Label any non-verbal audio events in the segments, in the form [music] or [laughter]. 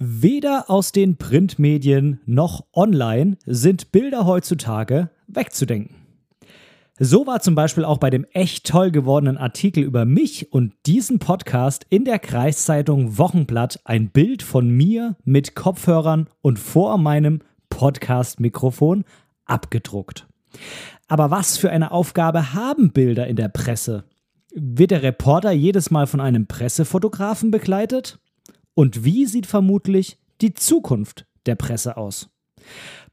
Weder aus den Printmedien noch online sind Bilder heutzutage wegzudenken. So war zum Beispiel auch bei dem echt toll gewordenen Artikel über mich und diesen Podcast in der Kreiszeitung Wochenblatt ein Bild von mir mit Kopfhörern und vor meinem Podcast-Mikrofon abgedruckt. Aber was für eine Aufgabe haben Bilder in der Presse? Wird der Reporter jedes Mal von einem Pressefotografen begleitet? Und wie sieht vermutlich die Zukunft der Presse aus?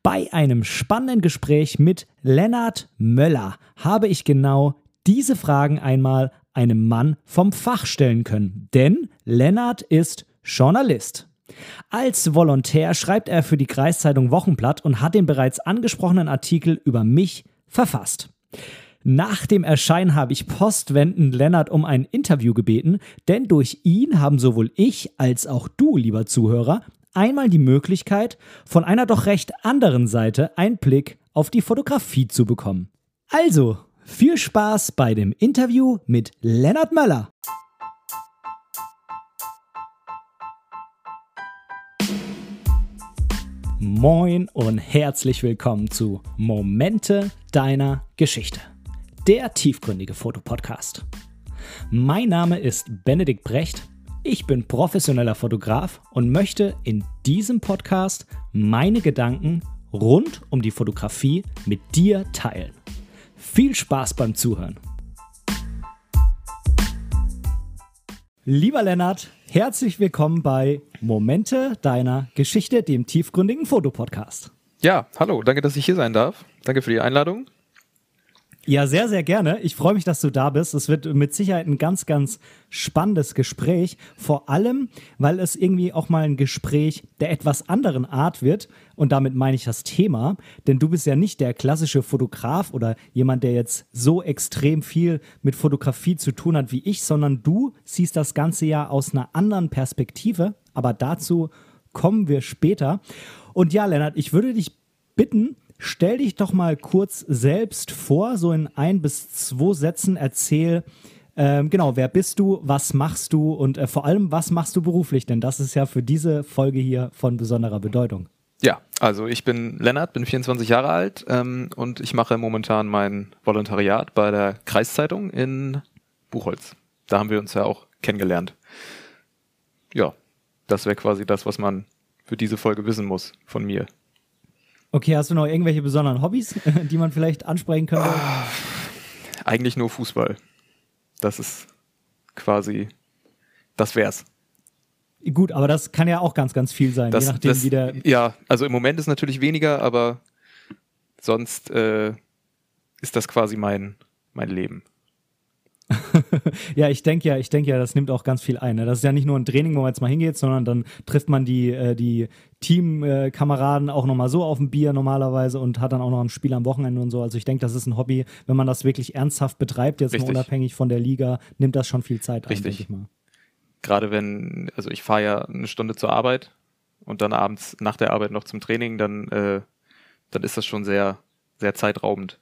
Bei einem spannenden Gespräch mit Lennart Möller habe ich genau diese Fragen einmal einem Mann vom Fach stellen können. Denn Lennart ist Journalist. Als Volontär schreibt er für die Kreiszeitung Wochenblatt und hat den bereits angesprochenen Artikel über mich verfasst. Nach dem Erscheinen habe ich postwendend Lennart um ein Interview gebeten, denn durch ihn haben sowohl ich als auch du, lieber Zuhörer, einmal die Möglichkeit, von einer doch recht anderen Seite einen Blick auf die Fotografie zu bekommen. Also, viel Spaß bei dem Interview mit Lennart Möller. Moin und herzlich willkommen zu Momente deiner Geschichte der tiefgründige Fotopodcast. Mein Name ist Benedikt Brecht. Ich bin professioneller Fotograf und möchte in diesem Podcast meine Gedanken rund um die Fotografie mit dir teilen. Viel Spaß beim Zuhören. Lieber Lennart, herzlich willkommen bei Momente deiner Geschichte, dem tiefgründigen Fotopodcast. Ja, hallo, danke, dass ich hier sein darf. Danke für die Einladung. Ja, sehr, sehr gerne. Ich freue mich, dass du da bist. Es wird mit Sicherheit ein ganz, ganz spannendes Gespräch. Vor allem, weil es irgendwie auch mal ein Gespräch der etwas anderen Art wird. Und damit meine ich das Thema. Denn du bist ja nicht der klassische Fotograf oder jemand, der jetzt so extrem viel mit Fotografie zu tun hat wie ich, sondern du siehst das Ganze ja aus einer anderen Perspektive. Aber dazu kommen wir später. Und ja, Lennart, ich würde dich bitten, Stell dich doch mal kurz selbst vor, so in ein bis zwei Sätzen erzähl, ähm, genau, wer bist du, was machst du und äh, vor allem, was machst du beruflich? Denn das ist ja für diese Folge hier von besonderer Bedeutung. Ja, also ich bin Lennart, bin 24 Jahre alt ähm, und ich mache momentan mein Volontariat bei der Kreiszeitung in Buchholz. Da haben wir uns ja auch kennengelernt. Ja, das wäre quasi das, was man für diese Folge wissen muss von mir. Okay, hast du noch irgendwelche besonderen Hobbys, [laughs] die man vielleicht ansprechen könnte? Ah, eigentlich nur Fußball. Das ist quasi, das wär's. Gut, aber das kann ja auch ganz, ganz viel sein, das, je nachdem, das, wie der. Ja, also im Moment ist natürlich weniger, aber sonst äh, ist das quasi mein, mein Leben. [laughs] ja, ich denke ja, ich denke ja, das nimmt auch ganz viel ein. Ne? Das ist ja nicht nur ein Training, wo man jetzt mal hingeht, sondern dann trifft man die, äh, die Teamkameraden äh, auch nochmal so auf dem Bier normalerweise und hat dann auch noch ein Spiel am Wochenende und so. Also ich denke, das ist ein Hobby, wenn man das wirklich ernsthaft betreibt, jetzt Richtig. unabhängig von der Liga, nimmt das schon viel Zeit ein, denke ich mal. Gerade wenn, also ich fahre ja eine Stunde zur Arbeit und dann abends nach der Arbeit noch zum Training, dann, äh, dann ist das schon sehr, sehr zeitraubend.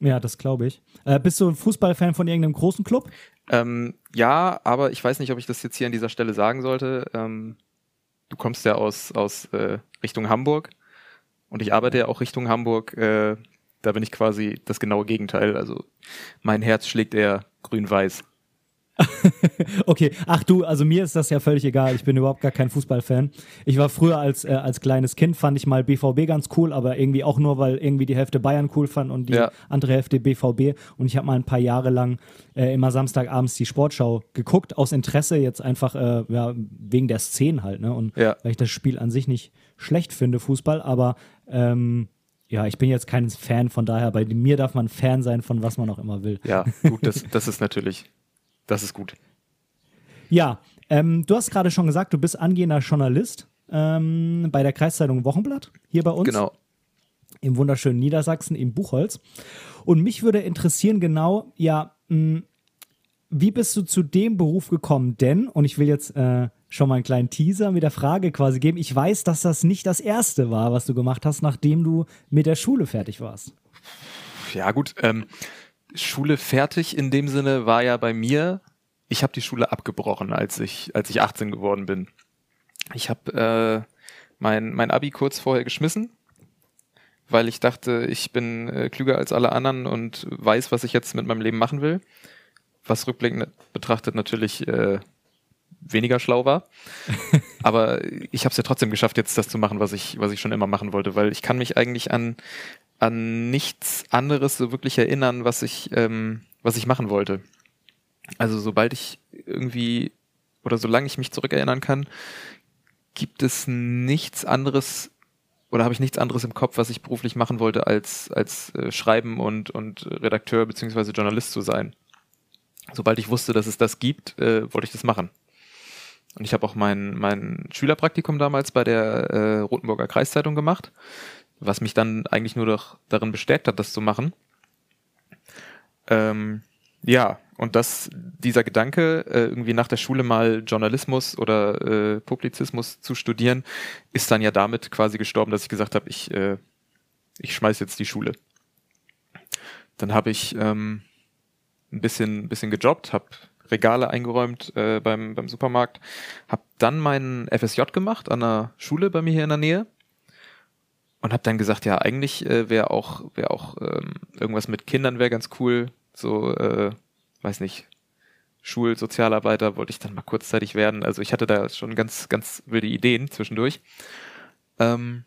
Ja, das glaube ich. Äh, bist du ein Fußballfan von irgendeinem großen Club? Ähm, ja, aber ich weiß nicht, ob ich das jetzt hier an dieser Stelle sagen sollte. Ähm, du kommst ja aus, aus äh, Richtung Hamburg und ich arbeite ja auch Richtung Hamburg. Äh, da bin ich quasi das genaue Gegenteil. Also mein Herz schlägt eher grün-weiß. [laughs] okay, ach du, also mir ist das ja völlig egal. Ich bin überhaupt gar kein Fußballfan. Ich war früher als, äh, als kleines Kind, fand ich mal BVB ganz cool, aber irgendwie auch nur, weil irgendwie die Hälfte Bayern cool fand und die ja. andere Hälfte BVB. Und ich habe mal ein paar Jahre lang äh, immer Samstagabends die Sportschau geguckt, aus Interesse jetzt einfach äh, ja, wegen der Szenen halt. Ne? Und ja. weil ich das Spiel an sich nicht schlecht finde, Fußball, aber ähm, ja, ich bin jetzt kein Fan, von daher, bei mir darf man Fan sein von was man auch immer will. Ja, gut, das, das ist natürlich das ist gut. Ja, ähm, du hast gerade schon gesagt, du bist angehender Journalist ähm, bei der Kreiszeitung Wochenblatt hier bei uns. Genau. Im wunderschönen Niedersachsen, im Buchholz. Und mich würde interessieren, genau, ja, mh, wie bist du zu dem Beruf gekommen? Denn, und ich will jetzt äh, schon mal einen kleinen Teaser mit der Frage quasi geben, ich weiß, dass das nicht das erste war, was du gemacht hast, nachdem du mit der Schule fertig warst. Ja, gut. Ähm, Schule fertig in dem Sinne war ja bei mir, ich habe die Schule abgebrochen, als ich, als ich 18 geworden bin. Ich habe äh, mein, mein Abi kurz vorher geschmissen, weil ich dachte, ich bin äh, klüger als alle anderen und weiß, was ich jetzt mit meinem Leben machen will. Was rückblickend betrachtet natürlich äh, weniger schlau war. [laughs] Aber ich habe es ja trotzdem geschafft, jetzt das zu machen, was ich, was ich schon immer machen wollte, weil ich kann mich eigentlich an, an nichts anderes so wirklich erinnern, was ich, ähm, was ich machen wollte. Also sobald ich irgendwie oder solange ich mich zurückerinnern kann, gibt es nichts anderes oder habe ich nichts anderes im Kopf, was ich beruflich machen wollte, als, als äh, Schreiben und, und Redakteur beziehungsweise Journalist zu sein. Sobald ich wusste, dass es das gibt, äh, wollte ich das machen. Und ich habe auch mein, mein Schülerpraktikum damals bei der äh, Rotenburger Kreiszeitung gemacht, was mich dann eigentlich nur doch darin bestärkt hat, das zu machen. Ähm, ja, und dass dieser Gedanke, äh, irgendwie nach der Schule mal Journalismus oder äh, Publizismus zu studieren, ist dann ja damit quasi gestorben, dass ich gesagt habe, ich, äh, ich schmeiß jetzt die Schule. Dann habe ich ähm, ein bisschen, bisschen gejobbt, habe Regale eingeräumt äh, beim, beim Supermarkt, habe dann meinen FSJ gemacht an einer Schule bei mir hier in der Nähe und habe dann gesagt, ja, eigentlich äh, wäre auch, wär auch ähm, irgendwas mit Kindern wäre ganz cool, so, äh, weiß nicht, Schulsozialarbeiter wollte ich dann mal kurzzeitig werden. Also ich hatte da schon ganz, ganz wilde Ideen zwischendurch. Ähm,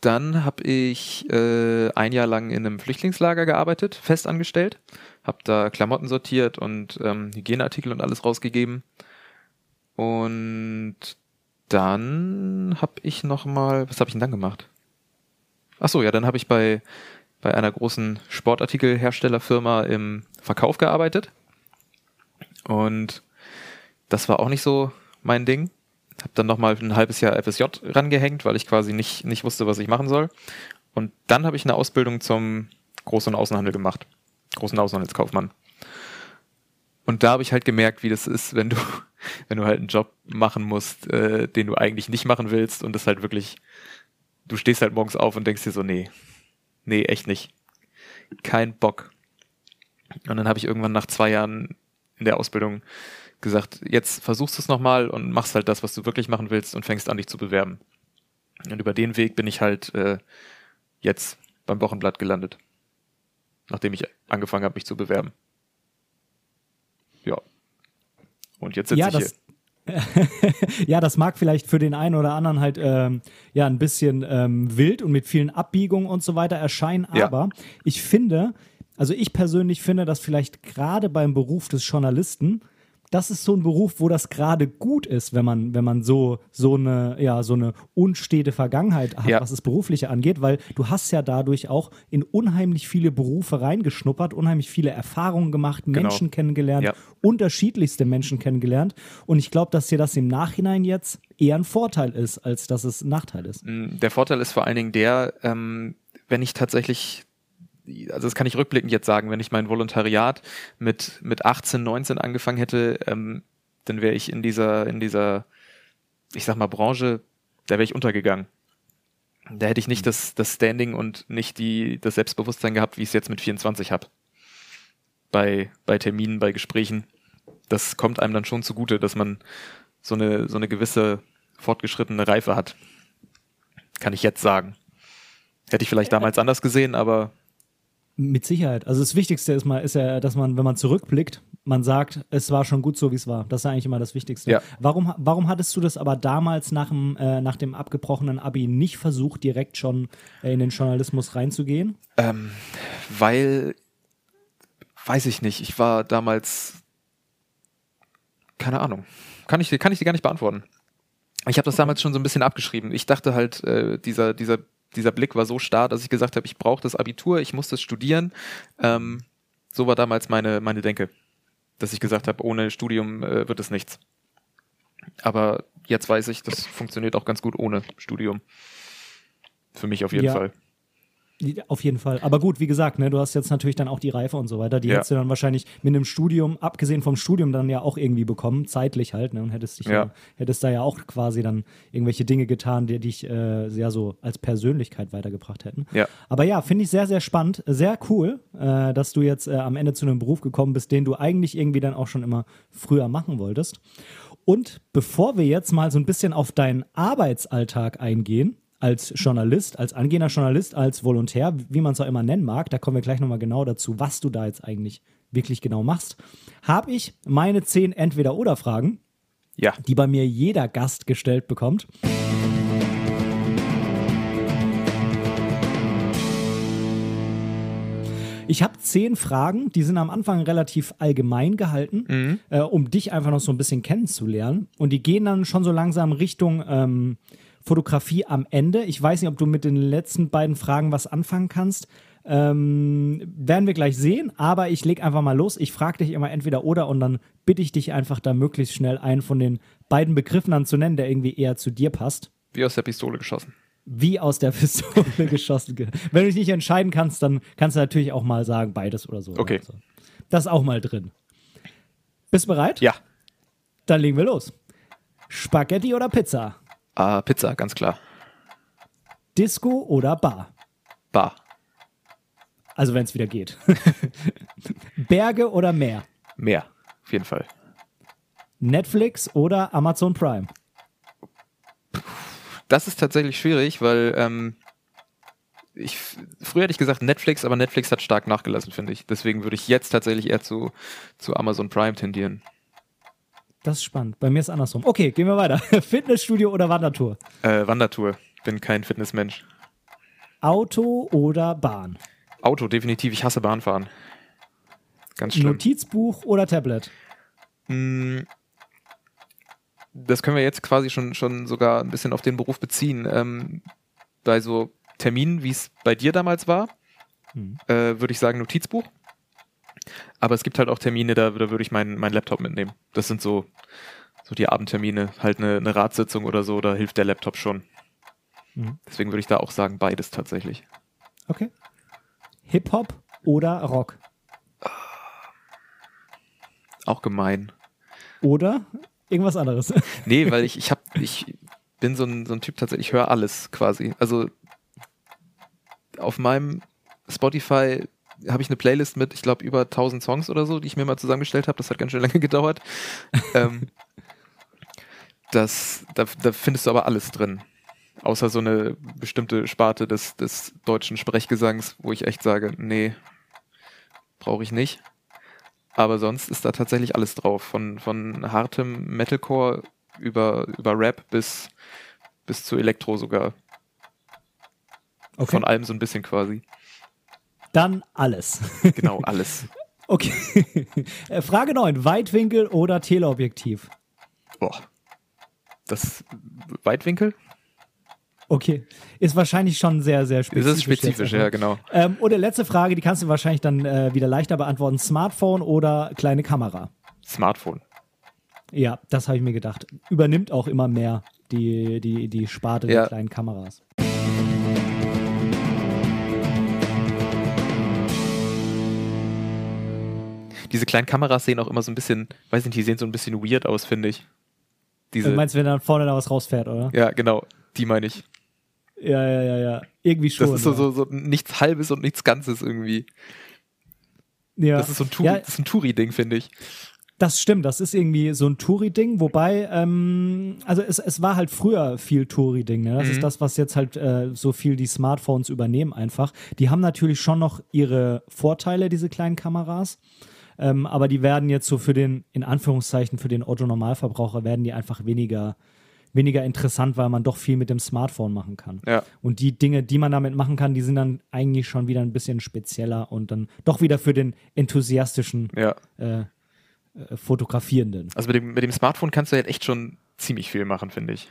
dann habe ich äh, ein Jahr lang in einem Flüchtlingslager gearbeitet, festangestellt, habe da Klamotten sortiert und ähm, Hygieneartikel und alles rausgegeben. Und dann habe ich noch mal, was habe ich denn dann gemacht? Ach so, ja, dann habe ich bei bei einer großen Sportartikelherstellerfirma im Verkauf gearbeitet. Und das war auch nicht so mein Ding. Hab dann nochmal ein halbes Jahr FSJ rangehängt, weil ich quasi nicht, nicht wusste, was ich machen soll. Und dann habe ich eine Ausbildung zum Groß- und Außenhandel gemacht. Groß- und Außenhandelskaufmann. Und da habe ich halt gemerkt, wie das ist, wenn du, [laughs] wenn du halt einen Job machen musst, äh, den du eigentlich nicht machen willst und das halt wirklich, du stehst halt morgens auf und denkst dir so, nee, nee, echt nicht. Kein Bock. Und dann habe ich irgendwann nach zwei Jahren in der Ausbildung gesagt, jetzt versuchst du es nochmal und machst halt das, was du wirklich machen willst und fängst an, dich zu bewerben. Und über den Weg bin ich halt äh, jetzt beim Wochenblatt gelandet. Nachdem ich angefangen habe, mich zu bewerben. Ja. Und jetzt sitze ja, ich das, hier. [laughs] ja, das mag vielleicht für den einen oder anderen halt ähm, ja ein bisschen ähm, wild und mit vielen Abbiegungen und so weiter erscheinen, aber ja. ich finde, also ich persönlich finde, dass vielleicht gerade beim Beruf des Journalisten das ist so ein Beruf, wo das gerade gut ist, wenn man, wenn man so, so eine, ja, so eine unstete Vergangenheit hat, ja. was das Berufliche angeht, weil du hast ja dadurch auch in unheimlich viele Berufe reingeschnuppert, unheimlich viele Erfahrungen gemacht, genau. Menschen kennengelernt, ja. unterschiedlichste Menschen kennengelernt. Und ich glaube, dass dir das im Nachhinein jetzt eher ein Vorteil ist, als dass es ein Nachteil ist. Mm, der Vorteil ist vor allen Dingen der, ähm, wenn ich tatsächlich also das kann ich rückblickend jetzt sagen, wenn ich mein Volontariat mit, mit 18, 19 angefangen hätte, ähm, dann wäre ich in dieser, in dieser, ich sag mal, Branche, da wäre ich untergegangen. Da hätte ich nicht mhm. das, das Standing und nicht die, das Selbstbewusstsein gehabt, wie ich es jetzt mit 24 habe. Bei, bei Terminen, bei Gesprächen. Das kommt einem dann schon zugute, dass man so eine, so eine gewisse fortgeschrittene Reife hat. Kann ich jetzt sagen. Hätte ich vielleicht damals anders gesehen, aber mit Sicherheit. Also das Wichtigste ist mal, ist ja, dass man, wenn man zurückblickt, man sagt, es war schon gut so, wie es war. Das ist eigentlich immer das Wichtigste. Ja. Warum, warum hattest du das aber damals nach dem, äh, nach dem abgebrochenen Abi nicht versucht, direkt schon äh, in den Journalismus reinzugehen? Ähm, weil, weiß ich nicht, ich war damals, keine Ahnung, kann ich, kann ich dir gar nicht beantworten. Ich habe das damals schon so ein bisschen abgeschrieben. Ich dachte halt, äh, dieser, dieser dieser Blick war so starr, dass ich gesagt habe, ich brauche das Abitur, ich muss das studieren. Ähm, so war damals meine, meine Denke, dass ich gesagt habe, ohne Studium äh, wird es nichts. Aber jetzt weiß ich, das funktioniert auch ganz gut ohne Studium. Für mich auf jeden ja. Fall. Auf jeden Fall. Aber gut, wie gesagt, ne, du hast jetzt natürlich dann auch die Reife und so weiter. Die ja. hättest du dann wahrscheinlich mit einem Studium, abgesehen vom Studium, dann ja auch irgendwie bekommen, zeitlich halt, ne? Und hättest dich ja. ja hättest da ja auch quasi dann irgendwelche Dinge getan, die dich äh, sehr so als Persönlichkeit weitergebracht hätten. Ja. Aber ja, finde ich sehr, sehr spannend, sehr cool, äh, dass du jetzt äh, am Ende zu einem Beruf gekommen bist, den du eigentlich irgendwie dann auch schon immer früher machen wolltest. Und bevor wir jetzt mal so ein bisschen auf deinen Arbeitsalltag eingehen, als Journalist, als angehender Journalist, als Volontär, wie man es auch immer nennen mag, da kommen wir gleich nochmal genau dazu, was du da jetzt eigentlich wirklich genau machst, habe ich meine zehn Entweder-Oder-Fragen, Ja. die bei mir jeder Gast gestellt bekommt. Ich habe zehn Fragen, die sind am Anfang relativ allgemein gehalten, äh, um dich einfach noch so ein bisschen kennenzulernen. Und die gehen dann schon so langsam Richtung ähm, Fotografie am Ende. Ich weiß nicht, ob du mit den letzten beiden Fragen was anfangen kannst. Ähm, werden wir gleich sehen, aber ich leg einfach mal los. Ich frage dich immer entweder oder und dann bitte ich dich einfach da möglichst schnell einen von den beiden Begriffen dann zu nennen, der irgendwie eher zu dir passt. Wie aus der Pistole geschossen. Wie aus der [laughs] Pistole geschossen. Wenn du dich nicht entscheiden kannst, dann kannst du natürlich auch mal sagen, beides oder so. Okay. Also, das ist auch mal drin. Bist du bereit? Ja. Dann legen wir los. Spaghetti oder Pizza? Ah, Pizza, ganz klar. Disco oder Bar? Bar. Also wenn es wieder geht. [laughs] Berge oder Meer? Mehr. Auf jeden Fall. Netflix oder Amazon Prime? Das ist tatsächlich schwierig, weil ähm, ich früher hätte ich gesagt Netflix, aber Netflix hat stark nachgelassen, finde ich. Deswegen würde ich jetzt tatsächlich eher zu, zu Amazon Prime tendieren. Das ist spannend. Bei mir ist andersrum. Okay, gehen wir weiter. [laughs] Fitnessstudio oder Wandertour? Äh, Wandertour. Bin kein Fitnessmensch. Auto oder Bahn? Auto, definitiv. Ich hasse Bahnfahren. Ganz schlimm. Notizbuch oder Tablet? Mm, Das können wir jetzt quasi schon, schon sogar ein bisschen auf den Beruf beziehen. Ähm, bei so Terminen, wie es bei dir damals war, Hm. äh, würde ich sagen Notizbuch. Aber es gibt halt auch Termine, da, da würde ich meinen meinen Laptop mitnehmen. Das sind so, so die Abendtermine, halt eine, eine Ratssitzung oder so, da hilft der Laptop schon. Mhm. Deswegen würde ich da auch sagen, beides tatsächlich. Okay. Hip-Hop oder Rock? Auch gemein. Oder irgendwas anderes? [laughs] Nee, weil ich, ich hab, ich bin so ein, so ein Typ tatsächlich, ich höre alles quasi. Also auf meinem Spotify habe ich eine Playlist mit, ich glaube, über 1000 Songs oder so, die ich mir mal zusammengestellt habe. Das hat ganz schön lange [laughs] gedauert. ähm, das, da, da findest du aber alles drin. Außer so eine bestimmte Sparte des, des deutschen Sprechgesangs, wo ich echt sage, nee, brauche ich nicht. Aber sonst ist da tatsächlich alles drauf. Von, von hartem Metalcore über, über Rap bis, bis zu Elektro sogar. Okay. Von allem so ein bisschen quasi. Dann alles. Genau, alles. [laughs] Okay. Äh, Frage 9. Weitwinkel oder Teleobjektiv? Boah. Das Weitwinkel? Okay. Ist wahrscheinlich schon sehr, sehr Das spezifisch. ist spezifisch, jetzt, ja, genau. Ähm, und der letzte Frage, die kannst du wahrscheinlich dann äh, wieder leichter beantworten. Smartphone oder kleine Kamera? Smartphone. Ja, das habe ich mir gedacht. Übernimmt auch immer mehr die, die, die Sparte Ja. der kleinen Kameras. Diese kleinen Kameras sehen auch immer so ein bisschen, weiß nicht, die sehen so ein bisschen weird aus, finde ich. Diese, Du meinst, wenn dann vorne da was rausfährt, oder? ja, genau, die meine ich. Ja, ja, ja, ja. Irgendwie schon. Das ist so, ja. so, so nichts Halbes und nichts Ganzes irgendwie. ja. Das ist so ein Ja, Touri-Ding, finde ich. Das stimmt, das ist irgendwie so ein Touri-Ding, wobei, ähm, also es, es war halt früher viel Touri-Ding, ne? Das Mhm. ist das, was jetzt halt äh, so viel die Smartphones übernehmen einfach. Die haben natürlich schon noch ihre Vorteile, diese kleinen Kameras, ähm, aber die werden jetzt so für den, in Anführungszeichen, für den Otto-Normalverbraucher werden die einfach weniger, weniger interessant, weil man doch viel mit dem Smartphone machen kann. Ja. Und die Dinge, die man damit machen kann, die sind dann eigentlich schon wieder ein bisschen spezieller und dann doch wieder für den enthusiastischen Ja. äh, äh, Fotografierenden. Also mit dem, mit dem Smartphone kannst du halt echt schon ziemlich viel machen, finde ich.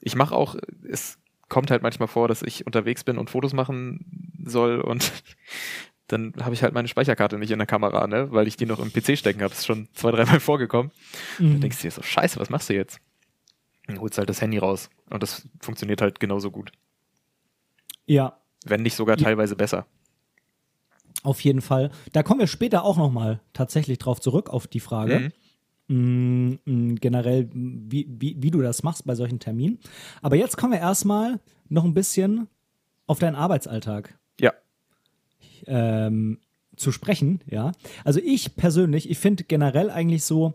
Ich mache auch, es kommt halt manchmal vor, dass ich unterwegs bin und Fotos machen soll und [laughs] dann habe ich halt meine Speicherkarte nicht in der Kamera, ne, weil ich die noch im PC stecken habe. Das ist schon zwei, dreimal [laughs] vorgekommen. Mhm. Dann denkst du dir so, scheiße, was machst du jetzt? Dann holst halt das Handy raus und das funktioniert halt genauso gut. Ja, Wenn nicht sogar Ja. teilweise besser. auf jeden Fall. Da kommen wir später auch nochmal tatsächlich drauf zurück, auf die Frage. Mhm. Mm, mm, generell, wie, wie, wie du das machst bei solchen Terminen. Aber jetzt kommen wir erstmal noch ein bisschen auf deinen Arbeitsalltag Ja. Ähm, zu sprechen, ja. Also ich persönlich, ich finde generell eigentlich so,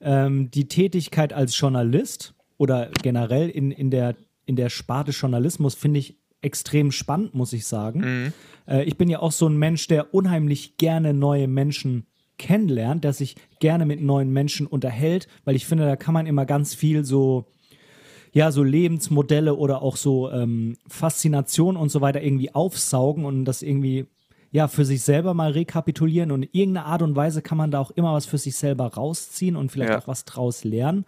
ähm, die Tätigkeit als Journalist oder generell in, in, der, in der Sparte Journalismus finde ich extrem spannend, muss ich sagen. Mhm. Äh, ich bin ja auch so ein Mensch, der unheimlich gerne neue Menschen kennenlernt, der sich gerne mit neuen Menschen unterhält, weil ich finde, da kann man immer ganz viel so, ja, so Lebensmodelle oder auch so ähm, Faszination und so weiter irgendwie aufsaugen und das irgendwie ja, für sich selber mal rekapitulieren und in irgendeiner Art und Weise kann man da auch immer was für sich selber rausziehen und vielleicht ja. auch was draus lernen.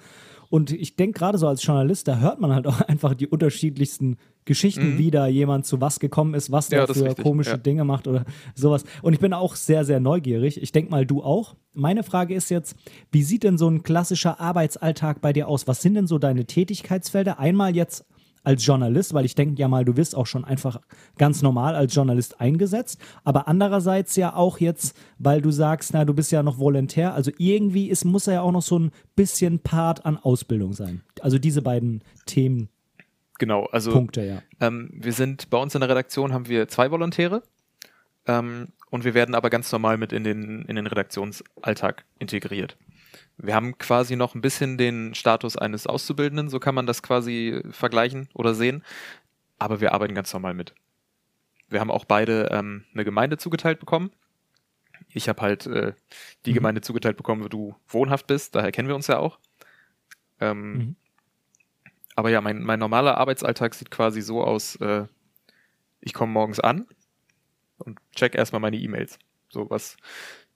Und ich denke gerade so als Journalist, da hört man halt auch [laughs] einfach die unterschiedlichsten Geschichten, mhm. wie da jemand zu was gekommen ist, was der für komische ja. Dinge macht oder sowas. Und ich bin auch sehr, sehr neugierig. Ich denke mal, du auch. Meine Frage ist jetzt, wie sieht denn so ein klassischer Arbeitsalltag bei dir aus? Was sind denn so deine Tätigkeitsfelder? Einmal jetzt als Journalist, weil ich denke ja mal, du wirst auch schon einfach ganz normal als Journalist eingesetzt, aber andererseits ja auch jetzt, weil du sagst, na, du bist ja noch Volontär, also irgendwie ist, muss ja auch noch so ein bisschen Part an Ausbildung sein. Also diese beiden Themen. Genau, also Punkte, ja. Ähm, wir sind bei uns in der Redaktion haben wir zwei Volontäre ähm, und wir werden aber ganz normal mit in den, in den Redaktionsalltag integriert wir haben quasi noch ein bisschen den Status eines Auszubildenden, so kann man das quasi vergleichen oder sehen. Aber wir arbeiten ganz normal mit. Wir haben auch beide ähm, eine Gemeinde zugeteilt bekommen. Ich habe halt äh, die mhm. Gemeinde zugeteilt bekommen, wo du wohnhaft bist, daher kennen wir uns ja auch. Ähm, mhm. Aber ja, mein, mein normaler Arbeitsalltag sieht quasi so aus, äh, ich komme morgens an und check erstmal meine E-Mails. So, was,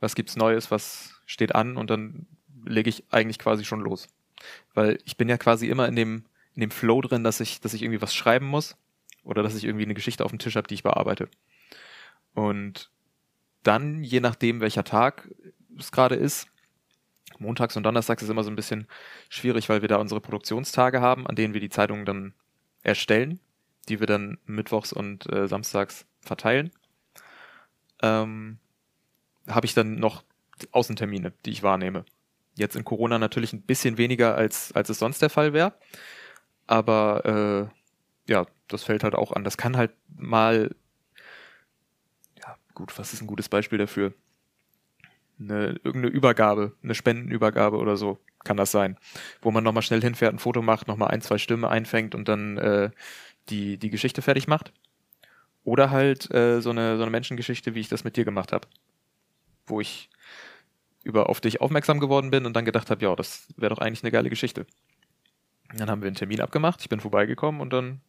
was gibt's Neues, was steht an und dann lege ich eigentlich quasi schon los. Weil ich bin ja quasi immer in dem, in dem Flow drin, dass ich, dass ich irgendwie was schreiben muss oder dass ich irgendwie eine Geschichte auf dem Tisch habe, die ich bearbeite. Und dann, je nachdem, welcher Tag es gerade ist, montags und donnerstags ist immer so ein bisschen schwierig, weil wir da unsere Produktionstage haben, an denen wir die Zeitungen dann erstellen, die wir dann mittwochs und äh, samstags verteilen. Ähm, habe ich dann noch Außentermine, die ich wahrnehme. Jetzt in Corona natürlich ein bisschen weniger, als, als es sonst der Fall wäre. Aber äh, ja, das fällt halt auch an. Das kann halt mal, ja, gut, was ist ein gutes Beispiel dafür? Eine, irgendeine Übergabe, eine Spendenübergabe oder so kann das sein. Wo man nochmal schnell hinfährt, ein Foto macht, nochmal ein, zwei Stimmen einfängt und dann äh, die, die Geschichte fertig macht. Oder halt äh, so, eine, so eine Menschengeschichte, wie ich das mit dir gemacht habe. Wo ich über auf dich aufmerksam geworden bin und dann gedacht habe, ja, das wäre doch eigentlich eine geile Geschichte. Dann haben wir einen Termin abgemacht, ich bin vorbeigekommen und dann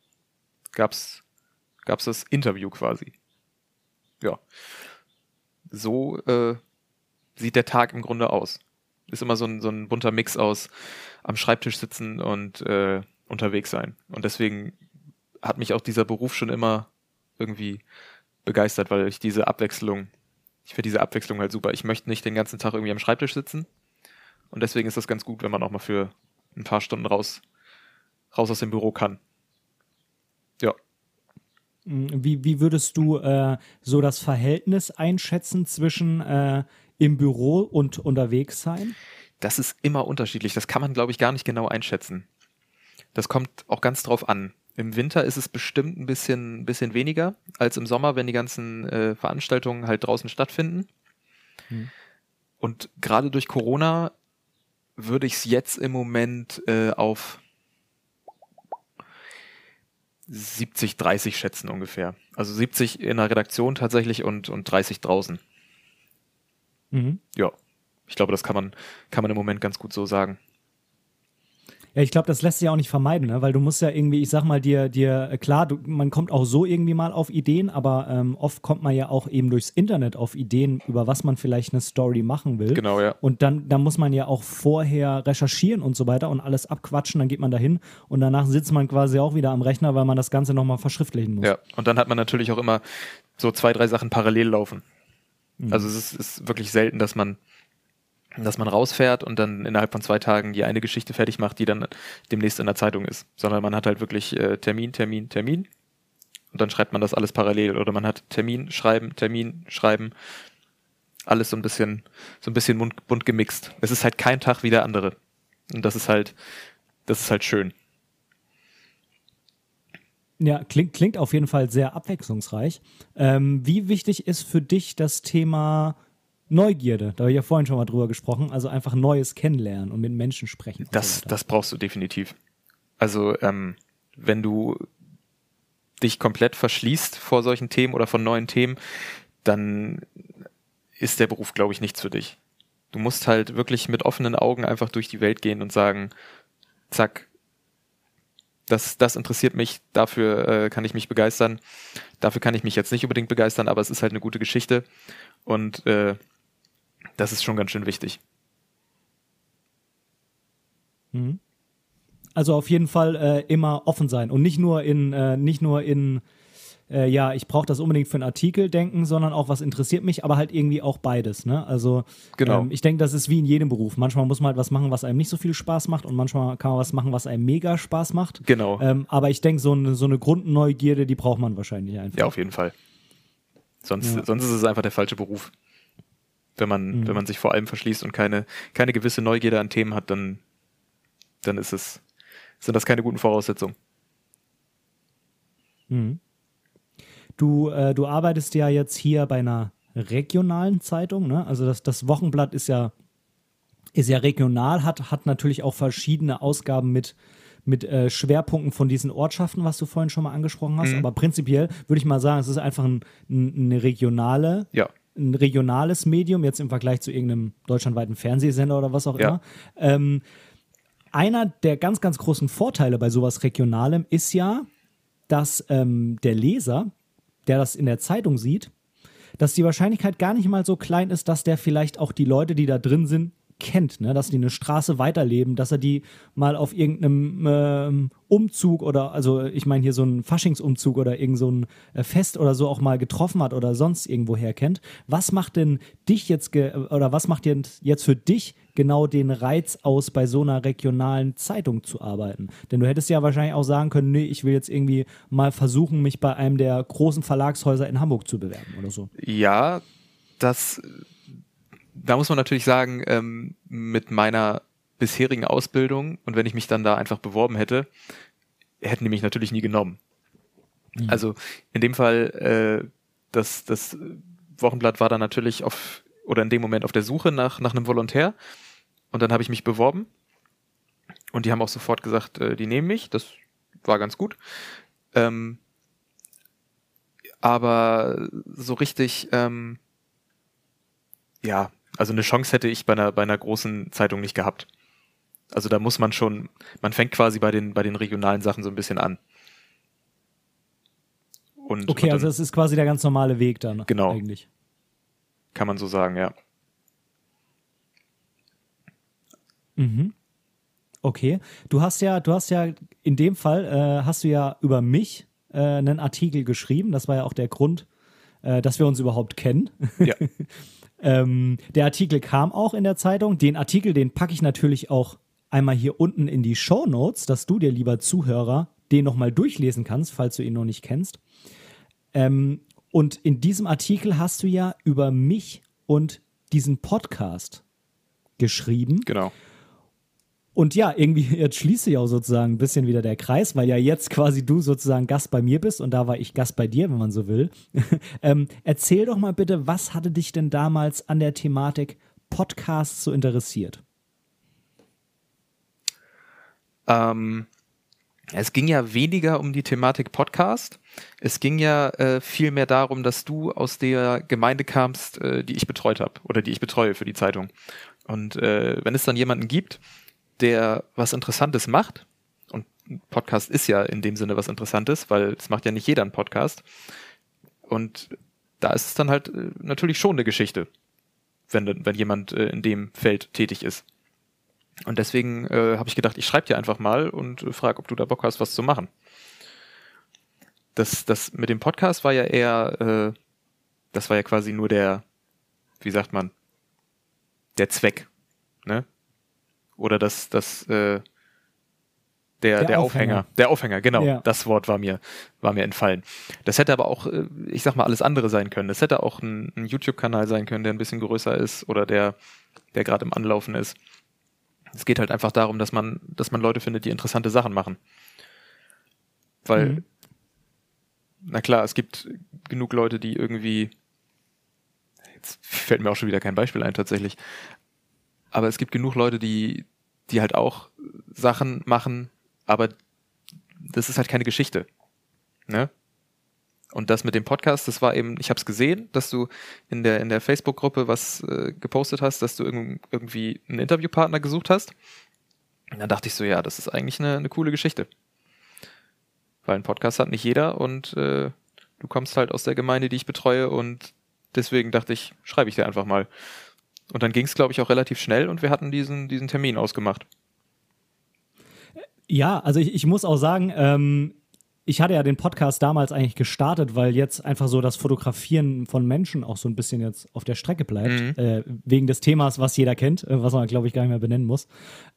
gab's gab's das Interview quasi. Ja. So äh, sieht der Tag im Grunde aus. Ist immer so ein, so ein bunter Mix aus am Schreibtisch sitzen und äh, unterwegs sein. Und deswegen hat mich auch dieser Beruf schon immer irgendwie begeistert, weil ich diese Abwechslung ich finde diese Abwechslung halt super. Ich möchte nicht den ganzen Tag irgendwie am Schreibtisch sitzen. Und deswegen ist das ganz gut, wenn man auch mal für ein paar Stunden raus, raus aus dem Büro kann. Ja. Mm, wie, wie würdest du äh, so das Verhältnis einschätzen zwischen äh, im Büro und unterwegs sein? Das ist immer unterschiedlich. Das kann man, glaube ich, gar nicht genau einschätzen. Das kommt auch ganz drauf an. Im Winter ist es bestimmt ein bisschen, bisschen weniger als im Sommer, wenn die ganzen äh, Veranstaltungen halt draußen stattfinden. Hm. Und gerade durch Corona würde ich es jetzt im Moment äh, auf 70, 30 schätzen ungefähr. Also 70 in der Redaktion tatsächlich und, und 30 draußen. Mhm. Ja, ich glaube, das kann man, kann man im Moment ganz gut so sagen. Ja, ich glaube, das lässt sich auch nicht vermeiden, ne? weil du musst ja irgendwie, ich sag mal, dir, dir, äh, klar, du, man kommt auch so irgendwie mal auf Ideen, aber ähm, oft kommt man ja auch eben durchs Internet auf Ideen, über was man vielleicht eine Story machen will. Genau, ja. Und dann, dann muss man ja auch vorher recherchieren und so weiter und alles abquatschen, dann geht man dahin und danach sitzt man quasi auch wieder am Rechner, weil man das Ganze nochmal verschriftlichen muss. Ja, und dann hat man natürlich auch immer so zwei, drei Sachen parallel laufen. Mhm. Also es ist, ist wirklich selten, dass man dass man rausfährt und dann innerhalb von zwei Tagen die eine Geschichte fertig macht, die dann demnächst in der Zeitung ist. Sondern man hat halt wirklich äh, Termin, Termin, Termin und dann schreibt man das alles parallel. Oder man hat Termin, Schreiben, Termin, Schreiben. Alles so ein bisschen, so ein bisschen bunt, gemixt. Es ist halt kein Tag wie der andere. Und das ist halt, das ist halt schön. Ja, klingt, klingt auf jeden Fall sehr abwechslungsreich. Ähm, wie wichtig ist für dich das Thema Neugierde, da habe ich ja vorhin schon mal drüber gesprochen, also einfach Neues kennenlernen und mit Menschen sprechen. Das, so das brauchst du definitiv. Also, ähm, wenn du dich komplett verschließt vor solchen Themen oder von neuen Themen, dann ist der Beruf, glaube ich, nichts für dich. Du musst halt wirklich mit offenen Augen einfach durch die Welt gehen und sagen, zack, das, das interessiert mich, dafür äh, kann ich mich begeistern. Dafür kann ich mich jetzt nicht unbedingt begeistern, aber es ist halt eine gute Geschichte und äh, das ist schon ganz schön wichtig. Mhm. Also auf jeden Fall äh, immer offen sein und nicht nur in, äh, nicht nur in, äh, ja, ich brauche das unbedingt für einen Artikel denken, sondern auch, was interessiert mich, aber halt irgendwie auch beides. Ne? Also genau. Ähm, ich denke, das ist wie in jedem Beruf. Manchmal muss man halt was machen, was einem nicht so viel Spaß macht und manchmal kann man was machen, was einem mega Spaß macht. Genau. Ähm, aber ich denke, so eine, so eine Grundneugierde, die braucht man wahrscheinlich einfach. Ja, auf jeden Fall. Sonst, ja. sonst ist es einfach der falsche Beruf. Wenn man, mhm. wenn man sich vor allem verschließt und keine, keine gewisse Neugierde an Themen hat, dann, dann ist es sind das keine guten Voraussetzungen. Mhm. Du, äh, du arbeitest ja jetzt hier bei einer regionalen Zeitung, ne? Also das, das Wochenblatt ist ja, ist ja regional, hat, hat natürlich auch verschiedene Ausgaben mit, mit äh, Schwerpunkten von diesen Ortschaften, was du vorhin schon mal angesprochen hast. Mhm. Aber prinzipiell würde ich mal sagen, es ist einfach ein, ein, eine regionale, ja. Ein regionales Medium, jetzt im Vergleich zu irgendeinem deutschlandweiten Fernsehsender oder was auch ja. immer. Ähm, einer der ganz, ganz großen Vorteile bei sowas Regionalem ist ja, dass ähm, der Leser, der das in der Zeitung sieht, dass die Wahrscheinlichkeit gar nicht mal so klein ist, dass der vielleicht auch die Leute, die da drin sind, kennt, ne? dass die eine Straße weiterleben, dass er die mal auf irgendeinem ähm, Umzug oder, also ich meine hier so einen Faschingsumzug oder irgend so ein äh, Fest oder so auch mal getroffen hat oder sonst irgendwo her kennt. Was macht denn dich jetzt, oder was macht jetzt für dich genau den Reiz aus, bei so einer regionalen Zeitung zu arbeiten? Denn du hättest ja wahrscheinlich auch sagen können, nee, ich will jetzt irgendwie mal versuchen, mich bei einem der großen Verlagshäuser in Hamburg zu bewerben oder so. Ja, das da muss man natürlich sagen, ähm, mit meiner bisherigen Ausbildung und wenn ich mich dann da einfach beworben hätte, hätten die mich natürlich nie genommen. Mhm. Also in dem Fall, äh, das, das Wochenblatt war dann natürlich auf, oder in dem Moment auf der Suche nach, nach einem Volontär und dann habe ich mich beworben und die haben auch sofort gesagt, äh, die nehmen mich, das war ganz gut. Ähm, aber so richtig, ähm, ja, also eine Chance hätte ich bei einer, bei einer großen Zeitung nicht gehabt. Also da muss man schon, man fängt quasi bei den, bei den regionalen Sachen so ein bisschen an. Und, okay, und dann, also es ist quasi der ganz normale Weg dann. Genau. Eigentlich. Kann man so sagen, ja. Mhm. Okay. Du hast ja, du hast ja in dem Fall äh, hast du ja über mich äh, einen Artikel geschrieben. Das war ja auch der Grund, äh, dass wir uns überhaupt kennen. Ja. [laughs] Ähm, der Artikel kam auch in der Zeitung. Den Artikel, den packe ich natürlich auch einmal hier unten in die Show Notes, dass du dir, lieber Zuhörer, den nochmal durchlesen kannst, falls du ihn noch nicht kennst. Ähm, und in diesem Artikel hast du ja über mich und diesen Podcast geschrieben. Genau. Und ja, irgendwie, [laughs] jetzt schließe ich auch sozusagen ein bisschen wieder der Kreis, weil ja jetzt quasi du sozusagen Gast bei mir bist und da war ich Gast bei dir, wenn man so will. [laughs] ähm, erzähl doch mal bitte, was hatte dich denn damals an der Thematik Podcast so interessiert? Ähm, es ging ja weniger um die Thematik Podcast. Es ging ja äh, viel mehr darum, dass du aus der Gemeinde kamst, äh, die ich betreut habe oder die ich betreue für die Zeitung. Und äh, wenn es dann jemanden gibt, der was Interessantes macht, und Podcast ist ja in dem Sinne was Interessantes, weil es macht ja nicht jeder einen Podcast. Und da ist es dann halt äh, natürlich schon eine Geschichte, wenn, wenn jemand äh, in dem Feld tätig ist. Und deswegen äh, habe ich gedacht, ich schreibe dir einfach mal und äh, frage, ob du da Bock hast, was zu machen. Das, das mit dem Podcast war ja eher, äh, das war ja quasi nur der, wie sagt man, der Zweck. Ne? Oder das, das, äh, der, der, der Aufhänger. Aufhänger. Der Aufhänger, genau. Ja. Das Wort war mir, war mir entfallen. Das hätte aber auch, äh, ich sag mal, alles andere sein können. Das hätte auch ein, ein YouTube-Kanal sein können, der ein bisschen größer ist oder der, der gerade im Anlaufen ist. Es geht halt einfach darum, dass man, dass man Leute findet, die interessante Sachen machen. Weil, mhm. na klar, es gibt genug Leute, die irgendwie jetzt fällt mir auch schon wieder kein Beispiel ein tatsächlich. Aber es gibt genug Leute, die, die halt auch Sachen machen, aber das ist halt keine Geschichte. Ne? Und das mit dem Podcast, das war eben, ich habe es gesehen, dass du in der in der Facebook-Gruppe was äh, gepostet hast, dass du irg irgendwie einen Interviewpartner gesucht hast. Und dann dachte ich so, ja, das ist eigentlich eine, eine coole Geschichte. Weil ein Podcast hat nicht jeder und äh, du kommst halt aus der Gemeinde, die ich betreue und deswegen dachte ich, schreibe ich dir einfach mal. Und dann ging es, glaube ich, auch relativ schnell und wir hatten diesen, diesen Termin ausgemacht. Ja, also ich, ich muss auch sagen, ähm, ich hatte ja den Podcast damals eigentlich gestartet, weil jetzt einfach so das Fotografieren von Menschen auch so ein bisschen jetzt auf der Strecke bleibt, mhm. äh, wegen des Themas, was jeder kennt, äh, was man, glaube ich, gar nicht mehr benennen muss.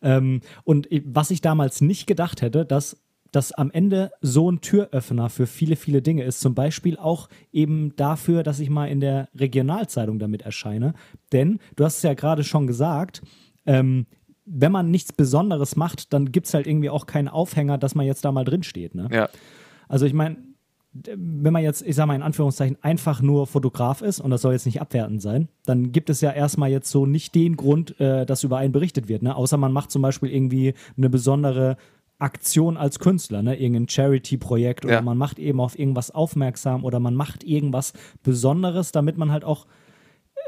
Ähm, und was ich damals nicht gedacht hätte, dass das am Ende so ein Türöffner für viele, viele Dinge ist. Zum Beispiel auch eben dafür, dass ich mal in der Regionalzeitung damit erscheine. Denn du hast es ja gerade schon gesagt, ähm, wenn man nichts Besonderes macht, dann gibt es halt irgendwie auch keinen Aufhänger, dass man jetzt da mal drin steht. Ne? Ja. Also ich meine, wenn man jetzt, ich sage mal in Anführungszeichen, einfach nur Fotograf ist, und das soll jetzt nicht abwertend sein, dann gibt es ja erstmal jetzt so nicht den Grund, äh, dass über einen berichtet wird. Ne? Außer man macht zum Beispiel irgendwie eine besondere Aktion als Künstler, ne? irgendein Charity-Projekt oder ja. man macht eben auf irgendwas aufmerksam oder man macht irgendwas Besonderes, damit man halt auch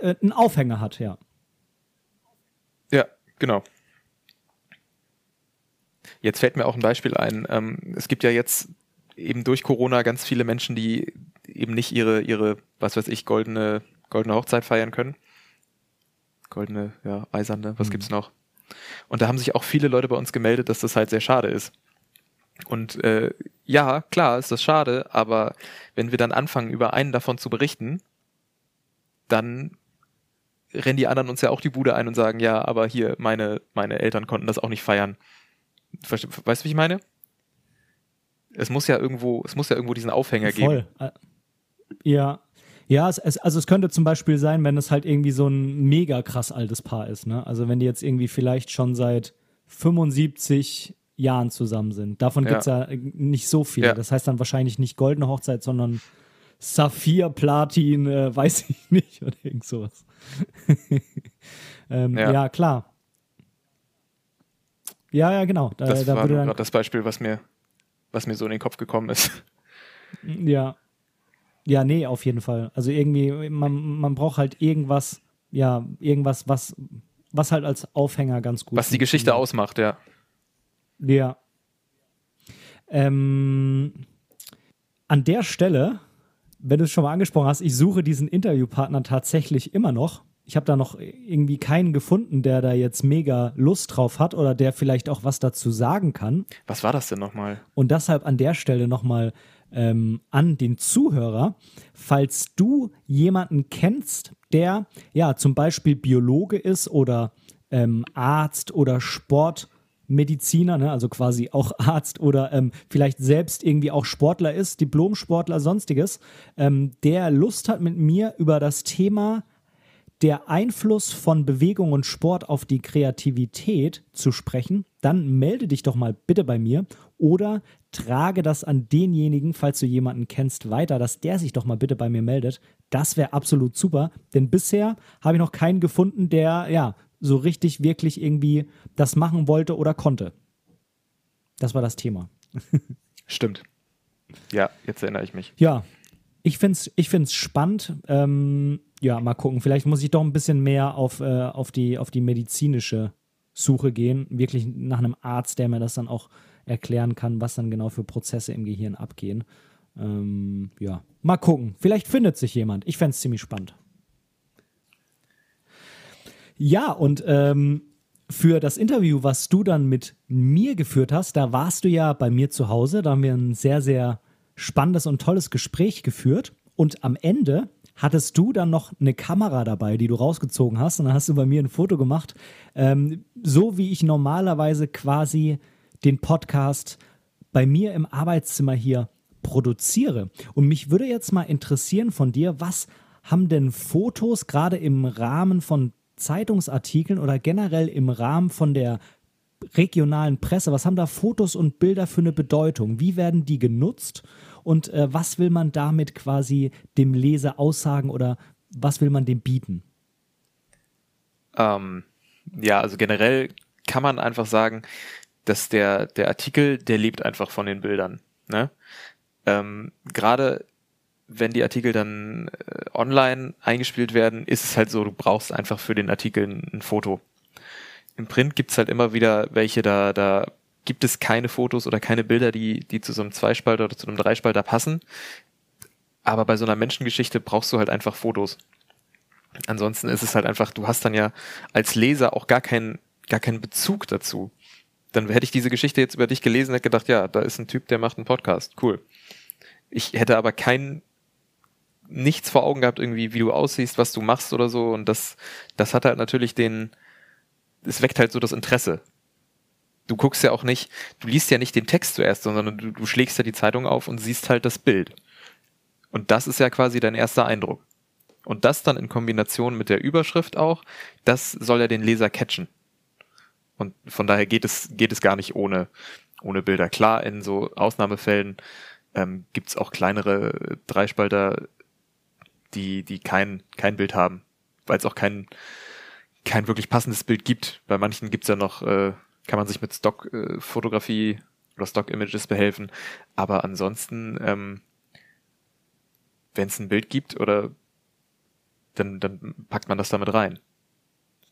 äh, einen Aufhänger hat, ja. Ja, genau. Jetzt fällt mir auch ein Beispiel ein. Ähm, es gibt ja jetzt eben durch Corona ganz viele Menschen, die eben nicht ihre, ihre, was weiß ich, goldene, goldene Hochzeit feiern können. Goldene, ja, eiserne, was mhm. gibt's noch? Und da haben sich auch viele Leute bei uns gemeldet, dass das halt sehr schade ist. Und äh, ja, klar ist das schade, aber wenn wir dann anfangen, über einen davon zu berichten, dann rennen die anderen uns ja auch die Bude ein und sagen, ja, aber hier, meine, meine Eltern konnten das auch nicht feiern. Weißt du, wie ich meine? Es muss ja irgendwo, es muss ja irgendwo diesen Aufhänger Voll. geben. Äh, ja. Ja, es, es, also es könnte zum Beispiel sein, wenn es halt irgendwie so ein mega krass altes Paar ist. Ne? Also wenn die jetzt irgendwie vielleicht schon seit 75 Jahren zusammen sind. Davon ja. gibt es ja nicht so viele. Ja. Das heißt dann wahrscheinlich nicht goldene Hochzeit, sondern Saphir, Platin, äh, [laughs] weiß ich nicht oder irgend sowas. [laughs] ähm, ja. ja. klar. Ja, ja, genau. Da, das da war gerade das Beispiel, was mir, was mir so in den Kopf gekommen ist. Ja. Ja, nee, auf jeden Fall. Also irgendwie, man, man braucht halt irgendwas, ja, irgendwas, was, was halt als Aufhänger ganz gut Was die Geschichte ausmacht, ja. Ja. Ähm, an der Stelle, wenn du es schon mal angesprochen hast, ich suche diesen Interviewpartner tatsächlich immer noch ich habe da noch irgendwie keinen gefunden, der da jetzt mega Lust drauf hat oder der vielleicht auch was dazu sagen kann. Was war das denn nochmal? Und deshalb an der Stelle nochmal ähm, an den Zuhörer, falls du jemanden kennst, der ja zum Beispiel Biologe ist oder ähm, Arzt oder Sportmediziner, ne, also quasi auch [laughs] Arzt oder ähm, vielleicht selbst irgendwie auch Sportler ist, Diplomsportler, sonstiges, ähm, der Lust hat mit mir über das Thema der Einfluss von Bewegung und Sport auf die Kreativität zu sprechen, dann melde dich doch mal bitte bei mir oder trage das an denjenigen, falls du jemanden kennst, weiter, dass der sich doch mal bitte bei mir meldet. Das wäre absolut super, denn bisher habe ich noch keinen gefunden, der ja so richtig wirklich irgendwie das machen wollte oder konnte. Das war das Thema. [laughs] Stimmt. Ja, jetzt erinnere ich mich. Ja, ich finde es ich find's spannend. Ähm, ja, mal gucken. Vielleicht muss ich doch ein bisschen mehr auf, äh, auf, die, auf die medizinische Suche gehen. Wirklich nach einem Arzt, der mir das dann auch erklären kann, was dann genau für Prozesse im Gehirn abgehen. Ähm, ja, mal gucken. Vielleicht findet sich jemand. Ich fände es ziemlich spannend. Ja, und ähm, für das Interview, was du dann mit mir geführt hast, da warst du ja bei mir zu Hause. Da haben wir ein sehr, sehr spannendes und tolles Gespräch geführt. Und am Ende hattest du dann noch eine Kamera dabei, die du rausgezogen hast. Und dann hast du bei mir ein Foto gemacht. Ähm, so wie ich normalerweise quasi den Podcast bei mir im Arbeitszimmer hier produziere. Und mich würde jetzt mal interessieren von dir, was haben denn Fotos gerade im Rahmen von Zeitungsartikeln oder generell im Rahmen von der regionalen Presse, was haben da Fotos und Bilder für eine Bedeutung? Wie werden die genutzt? Und äh, was will man damit quasi dem Leser aussagen oder was will man dem bieten? Ähm, ja, also generell kann man einfach sagen, dass der, der Artikel, der lebt einfach von den Bildern. Ne? Ähm, Gerade wenn die Artikel dann äh, online eingespielt werden, ist es halt so, du brauchst einfach für den Artikel ein, ein Foto. Im Print gibt's halt immer wieder welche, da, da gibt es keine Fotos oder keine Bilder, die, die zu so einem Zweispalter oder zu einem Dreispalter passen. Aber bei so einer Menschengeschichte brauchst du halt einfach Fotos. Ansonsten ist es halt einfach, du hast dann ja als Leser auch gar keinen, gar keinen Bezug dazu. Dann hätte ich diese Geschichte jetzt über dich gelesen, hätte gedacht, ja, da ist ein Typ, der macht einen Podcast. Cool. Ich hätte aber kein, nichts vor Augen gehabt, irgendwie, wie du aussiehst, was du machst oder so. Und das, das hat halt natürlich den, es weckt halt so das Interesse du guckst ja auch nicht, du liest ja nicht den Text zuerst, sondern du, du schlägst ja die Zeitung auf und siehst halt das Bild. Und das ist ja quasi dein erster Eindruck. Und das dann in Kombination mit der Überschrift auch, das soll ja den Leser catchen. Und von daher geht es, geht es gar nicht ohne, ohne Bilder. Klar, in so Ausnahmefällen ähm, gibt es auch kleinere Dreispalter, die, die kein, kein Bild haben, weil es auch kein, kein wirklich passendes Bild gibt. Bei manchen gibt's ja noch äh, kann man sich mit Stock-Fotografie oder Stock-Images behelfen. Aber ansonsten, ähm, wenn es ein Bild gibt oder dann, dann packt man das damit rein.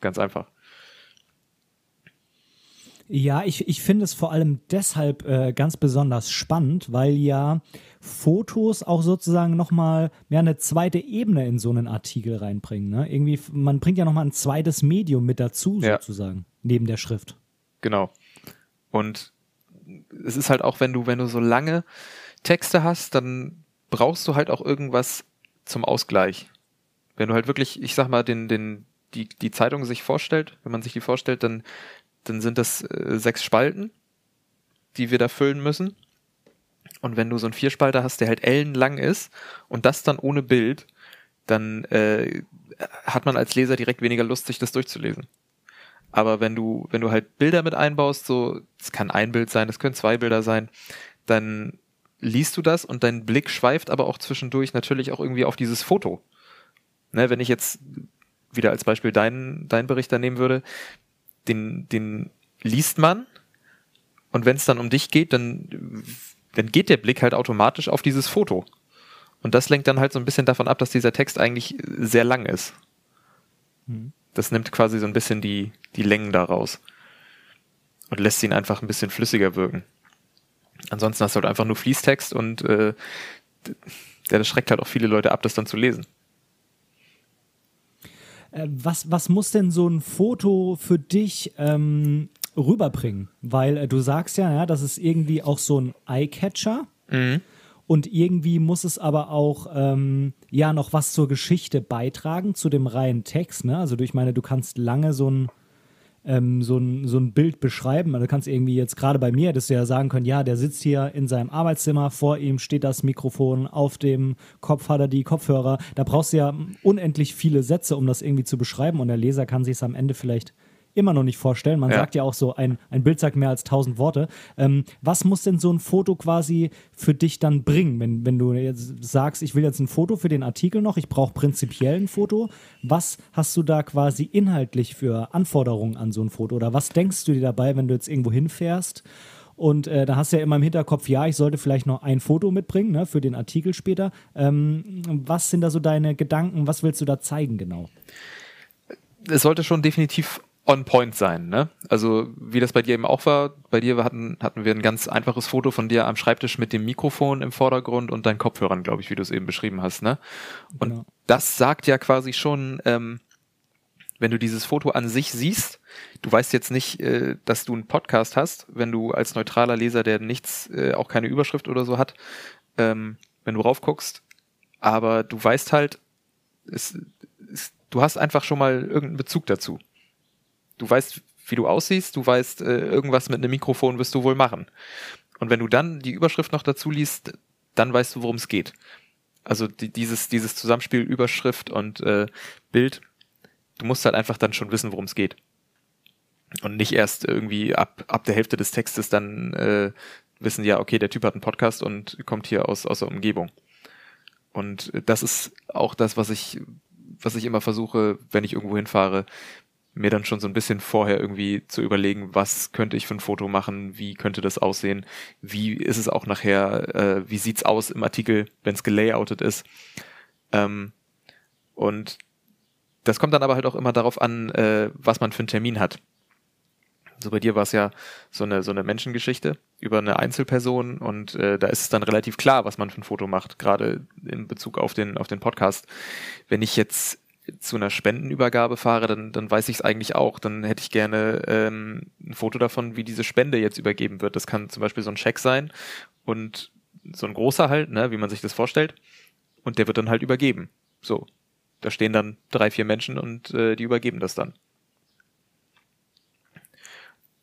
Ganz einfach. Ja, ich, ich finde es vor allem deshalb äh, ganz besonders spannend, weil ja Fotos auch sozusagen nochmal ja, eine zweite Ebene in so einen Artikel reinbringen. Ne? Irgendwie, man bringt ja nochmal ein zweites Medium mit dazu, ja. sozusagen, neben der Schrift. Genau. Und es ist halt auch, wenn du, wenn du so lange Texte hast, dann brauchst du halt auch irgendwas zum Ausgleich. Wenn du halt wirklich, ich sag mal, den, den, die, die Zeitung sich vorstellt, wenn man sich die vorstellt, dann, dann sind das äh, sechs Spalten, die wir da füllen müssen. Und wenn du so einen Vierspalter hast, der halt ellenlang ist und das dann ohne Bild, dann äh, hat man als Leser direkt weniger Lust, sich das durchzulesen. Aber wenn du, wenn du halt Bilder mit einbaust, so, es kann ein Bild sein, es können zwei Bilder sein, dann liest du das und dein Blick schweift aber auch zwischendurch natürlich auch irgendwie auf dieses Foto. Ne, wenn ich jetzt wieder als Beispiel deinen, deinen Bericht da nehmen würde, den, den liest man und wenn es dann um dich geht, dann, dann geht der Blick halt automatisch auf dieses Foto. Und das lenkt dann halt so ein bisschen davon ab, dass dieser Text eigentlich sehr lang ist. Mhm. Das nimmt quasi so ein bisschen die, die Längen daraus. Und lässt ihn einfach ein bisschen flüssiger wirken. Ansonsten hast du halt einfach nur Fließtext und äh, der das schreckt halt auch viele Leute ab, das dann zu lesen. Äh, was, was muss denn so ein Foto für dich ähm, rüberbringen? Weil äh, du sagst ja, ja, das ist irgendwie auch so ein Eye-Catcher. Mhm. Und irgendwie muss es aber auch ähm, ja noch was zur Geschichte beitragen, zu dem reinen Text. Ne? Also ich meine, du kannst lange so ein, ähm, so ein, so ein Bild beschreiben. Also du kannst irgendwie jetzt gerade bei mir, dass du ja sagen können, ja, der sitzt hier in seinem Arbeitszimmer, vor ihm steht das Mikrofon, auf dem Kopf hat er die Kopfhörer. Da brauchst du ja unendlich viele Sätze, um das irgendwie zu beschreiben. Und der Leser kann sich es am Ende vielleicht immer noch nicht vorstellen. Man ja. sagt ja auch so, ein, ein Bild sagt mehr als tausend Worte. Ähm, was muss denn so ein Foto quasi für dich dann bringen, wenn, wenn du jetzt sagst, ich will jetzt ein Foto für den Artikel noch, ich brauche prinzipiell ein Foto. Was hast du da quasi inhaltlich für Anforderungen an so ein Foto? Oder was denkst du dir dabei, wenn du jetzt irgendwo hinfährst? Und äh, da hast du ja immer im Hinterkopf, ja, ich sollte vielleicht noch ein Foto mitbringen ne, für den Artikel später. Ähm, was sind da so deine Gedanken? Was willst du da zeigen genau? Es sollte schon definitiv on point sein, ne? Also wie das bei dir eben auch war, bei dir hatten, hatten wir ein ganz einfaches Foto von dir am Schreibtisch mit dem Mikrofon im Vordergrund und deinen Kopfhörern, glaube ich, wie du es eben beschrieben hast, ne? Und genau. das sagt ja quasi schon, ähm, wenn du dieses Foto an sich siehst, du weißt jetzt nicht, äh, dass du einen Podcast hast, wenn du als neutraler Leser, der nichts, äh, auch keine Überschrift oder so hat, ähm, wenn du raufguckst, aber du weißt halt, es, es, du hast einfach schon mal irgendeinen Bezug dazu du weißt, wie du aussiehst, du weißt, äh, irgendwas mit einem Mikrofon wirst du wohl machen. Und wenn du dann die Überschrift noch dazu liest, dann weißt du, worum es geht. Also die, dieses, dieses Zusammenspiel Überschrift und äh, Bild, du musst halt einfach dann schon wissen, worum es geht. Und nicht erst irgendwie ab, ab der Hälfte des Textes dann äh, wissen, ja, okay, der Typ hat einen Podcast und kommt hier aus, aus der Umgebung. Und das ist auch das, was ich was ich immer versuche, wenn ich irgendwo hinfahre, mir dann schon so ein bisschen vorher irgendwie zu überlegen, was könnte ich für ein Foto machen, wie könnte das aussehen, wie ist es auch nachher, äh, wie sieht's aus im Artikel, wenn es gelayoutet ist. Ähm, und das kommt dann aber halt auch immer darauf an, äh, was man für einen Termin hat. So bei dir war es ja so eine, so eine Menschengeschichte über eine Einzelperson und äh, da ist es dann relativ klar, was man für ein Foto macht, gerade in Bezug auf den, auf den Podcast. Wenn ich jetzt zu einer Spendenübergabe fahre, dann, dann weiß ich es eigentlich auch. Dann hätte ich gerne ähm, ein Foto davon, wie diese Spende jetzt übergeben wird. Das kann zum Beispiel so ein Scheck sein und so ein großer halt, ne, wie man sich das vorstellt. Und der wird dann halt übergeben. So. Da stehen dann drei, vier Menschen und äh, die übergeben das dann.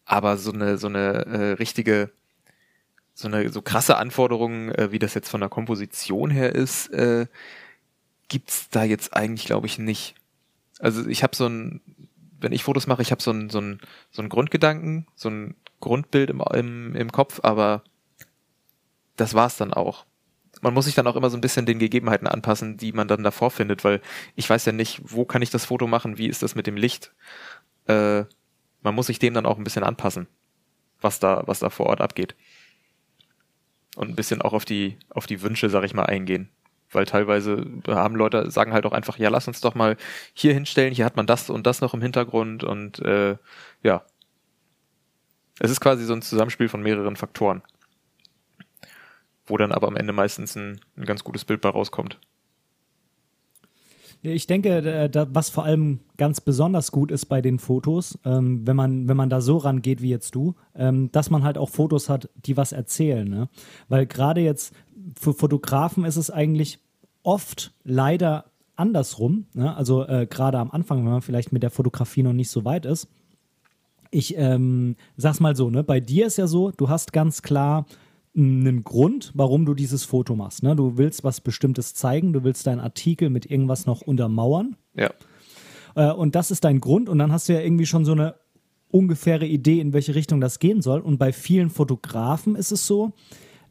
Aber so eine, so eine äh, richtige, so eine so krasse Anforderung, äh, wie das jetzt von der Komposition her ist, äh, gibt's da jetzt eigentlich, glaube ich, nicht. Also ich habe so ein, wenn ich Fotos mache, ich habe so ein, so ein, so ein Grundgedanken, so ein Grundbild im, im, im Kopf, aber das war's dann auch. Man muss sich dann auch immer so ein bisschen den Gegebenheiten anpassen, die man dann davor findet, weil ich weiß ja nicht, wo kann ich das Foto machen, wie ist das mit dem Licht. Äh, man muss sich dem dann auch ein bisschen anpassen, was da, was da vor Ort abgeht. Und ein bisschen auch auf die, auf die Wünsche, sag ich mal, eingehen. Weil teilweise haben Leute, sagen halt auch einfach, ja, lass uns doch mal hier hinstellen, hier hat man das und das noch im Hintergrund und äh, ja. Es ist quasi so ein Zusammenspiel von mehreren Faktoren. Wo dann aber am Ende meistens ein, ein ganz gutes Bild bei rauskommt. Ich denke, was vor allem ganz besonders gut ist bei den Fotos, ähm, wenn, man, wenn man da so rangeht wie jetzt du, ähm, dass man halt auch Fotos hat, die was erzählen. Ne? Weil gerade jetzt für Fotografen ist es eigentlich oft leider andersrum. Ne? Also äh, gerade am Anfang, wenn man vielleicht mit der Fotografie noch nicht so weit ist. Ich ähm, sag's mal so, ne? bei dir ist ja so, du hast ganz klar einen Grund, warum du dieses Foto machst. Ne? Du willst was Bestimmtes zeigen, du willst deinen Artikel mit irgendwas noch untermauern. Ja. Äh, und das ist dein Grund und dann hast du ja irgendwie schon so eine ungefähre Idee, in welche Richtung das gehen soll. Und bei vielen Fotografen ist es so,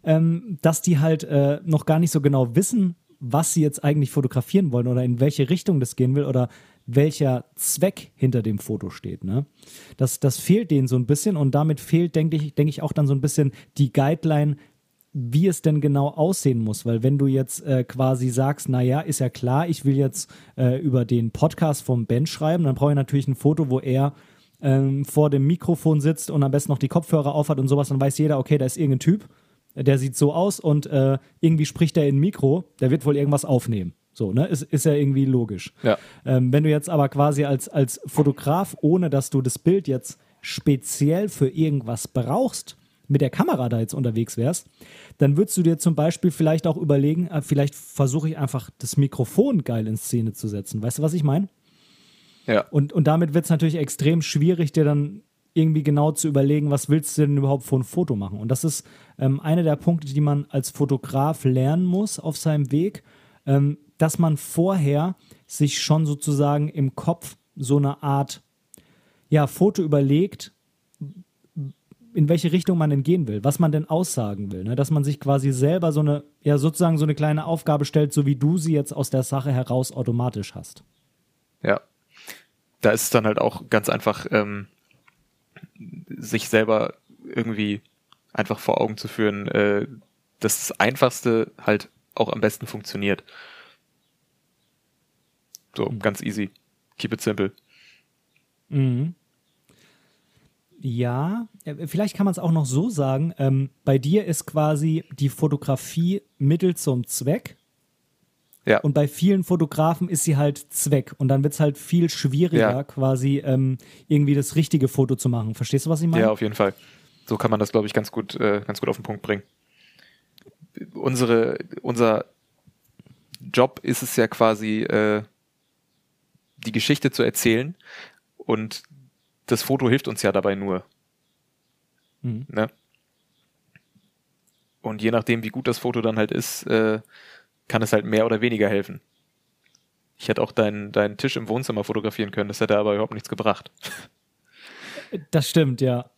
ähm, dass die halt äh, noch gar nicht so genau wissen, was sie jetzt eigentlich fotografieren wollen oder in welche Richtung das gehen will oder welcher Zweck hinter dem Foto steht. Ne? Das, das fehlt denen so ein bisschen und damit fehlt, denke ich, denke ich, auch dann so ein bisschen die Guideline, wie es denn genau aussehen muss. Weil wenn du jetzt äh, quasi sagst, naja, ist ja klar, ich will jetzt äh, über den Podcast vom Ben schreiben, dann brauche ich natürlich ein Foto, wo er ähm, vor dem Mikrofon sitzt und am besten noch die Kopfhörer aufhat und sowas, dann weiß jeder, okay, da ist irgendein Typ, der sieht so aus und äh, irgendwie spricht er in Mikro, der wird wohl irgendwas aufnehmen. So, ne? Ist, ist ja irgendwie logisch. Ja. Ähm, wenn du jetzt aber quasi als, als Fotograf, ohne dass du das Bild jetzt speziell für irgendwas brauchst, mit der Kamera da jetzt unterwegs wärst, dann würdest du dir zum Beispiel vielleicht auch überlegen, äh, vielleicht versuche ich einfach das Mikrofon geil in Szene zu setzen. Weißt du, was ich meine? Ja. Und, und damit wird es natürlich extrem schwierig, dir dann irgendwie genau zu überlegen, was willst du denn überhaupt für ein Foto machen. Und das ist ähm, einer der Punkte, die man als Fotograf lernen muss auf seinem Weg. Ähm, dass man vorher sich schon sozusagen im Kopf so eine Art ja, Foto überlegt, in welche Richtung man denn gehen will, was man denn aussagen will, ne? dass man sich quasi selber so eine, ja sozusagen so eine kleine Aufgabe stellt, so wie du sie jetzt aus der Sache heraus automatisch hast. Ja, da ist es dann halt auch ganz einfach, ähm, sich selber irgendwie einfach vor Augen zu führen, äh, dass das Einfachste halt auch am besten funktioniert. So, mhm. ganz easy. Keep it simple. Mhm. Ja, äh, vielleicht kann man es auch noch so sagen. Ähm, bei dir ist quasi die Fotografie Mittel zum Zweck. Ja. Und bei vielen Fotografen ist sie halt Zweck. Und dann wird es halt viel schwieriger, ja. quasi ähm, irgendwie das richtige Foto zu machen. Verstehst du, was ich meine? Ja, auf jeden Fall. So kann man das, glaube ich, ganz gut, äh, ganz gut auf den Punkt bringen. Unsere, unser Job ist es ja quasi, äh, die Geschichte zu erzählen und das Foto hilft uns ja dabei nur. Mhm. Ne? Und je nachdem, wie gut das Foto dann halt ist, äh, kann es halt mehr oder weniger helfen. Ich hätte auch deinen, deinen Tisch im Wohnzimmer fotografieren können, das hätte aber überhaupt nichts gebracht. [laughs] Das stimmt, ja.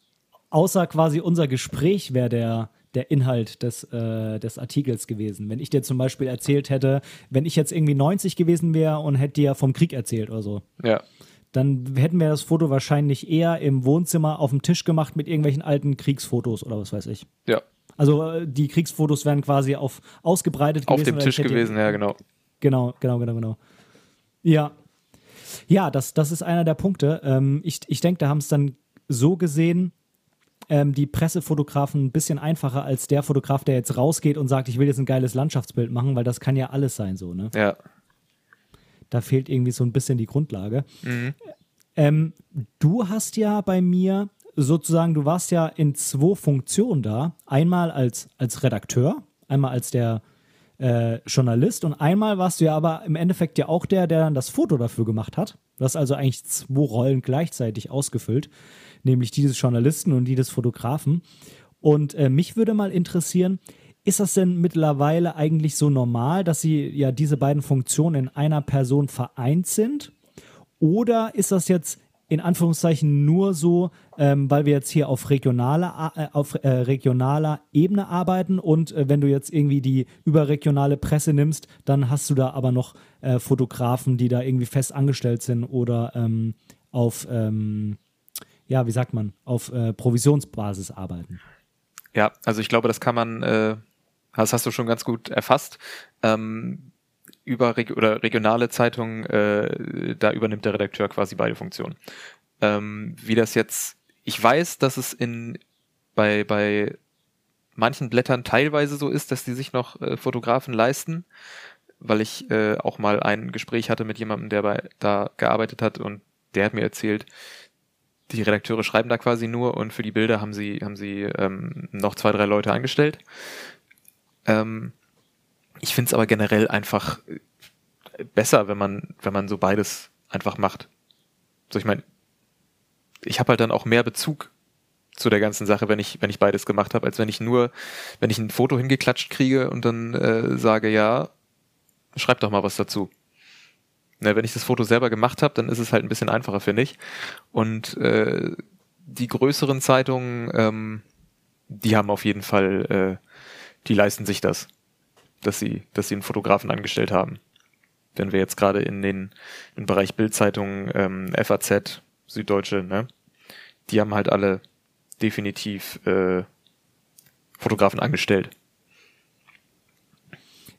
Außer quasi unser Gespräch wäre der, der Inhalt des, äh, des Artikels gewesen. Wenn ich dir zum Beispiel erzählt hätte, wenn ich jetzt irgendwie 90 gewesen wäre und hätte dir vom Krieg erzählt oder so. Ja. Dann hätten wir das Foto wahrscheinlich eher im Wohnzimmer auf dem Tisch gemacht mit irgendwelchen alten Kriegsfotos oder was weiß ich. Ja. Also äh, die Kriegsfotos wären quasi auf ausgebreitet Auf gewesen. dem oder Tisch gewesen, ja, genau. Genau, genau, genau, genau. Ja. Ja, das, das ist einer der Punkte. Ähm, ich ich denke, da haben es dann so gesehen, ähm, die Pressefotografen ein bisschen einfacher als der Fotograf, der jetzt rausgeht und sagt, ich will jetzt ein geiles Landschaftsbild machen, weil das kann ja alles sein so, ne? Ja. Da fehlt irgendwie so ein bisschen die Grundlage. Mhm. Ähm, du hast ja bei mir sozusagen, du warst ja in zwei Funktionen da. Einmal als, als Redakteur, einmal als der äh, Journalist und einmal warst du ja aber im Endeffekt ja auch der, der dann das Foto dafür gemacht hat. Du hast also eigentlich zwei Rollen gleichzeitig ausgefüllt, nämlich die des Journalisten und die des Fotografen. Und äh, mich würde mal interessieren, ist das denn mittlerweile eigentlich so normal, dass sie ja diese beiden Funktionen in einer Person vereint sind? Oder ist das jetzt in Anführungszeichen nur so, ähm, weil wir jetzt hier auf regionaler, äh, auf, äh, regionaler Ebene arbeiten und äh, wenn du jetzt irgendwie die überregionale Presse nimmst, dann hast du da aber noch äh, Fotografen, die da irgendwie fest angestellt sind oder ähm, auf, ähm, ja, wie sagt man, auf äh, Provisionsbasis arbeiten. Ja, also ich glaube, das kann man, äh, das hast du schon ganz gut erfasst. Ähm, über Reg oder regionale Zeitungen, äh, da übernimmt der Redakteur quasi beide Funktionen. Ähm, wie das jetzt, ich weiß, dass es in bei bei manchen Blättern teilweise so ist, dass die sich noch äh, Fotografen leisten, weil ich äh, auch mal ein Gespräch hatte mit jemandem, der bei da gearbeitet hat und der hat mir erzählt, die Redakteure schreiben da quasi nur und für die Bilder haben sie, haben sie ähm, noch zwei, drei Leute angestellt. Ähm, ich finde es aber generell einfach äh, besser, wenn man, wenn man so beides einfach macht. So, ich meine, ich habe halt dann auch mehr Bezug zu der ganzen Sache, wenn ich, wenn ich beides gemacht habe, als wenn ich nur, wenn ich ein Foto hingeklatscht kriege und dann äh, sage, ja, schreib doch mal was dazu. Ne, wenn ich das Foto selber gemacht habe, dann ist es halt ein bisschen einfacher, finde ich. Und äh, die größeren Zeitungen, ähm, die haben auf jeden Fall, äh, die leisten sich das, dass sie, dass sie einen Fotografen angestellt haben. Wenn wir jetzt gerade in den im Bereich Bildzeitungen, ähm, FAZ, Süddeutsche, ne, die haben halt alle definitiv äh, Fotografen angestellt.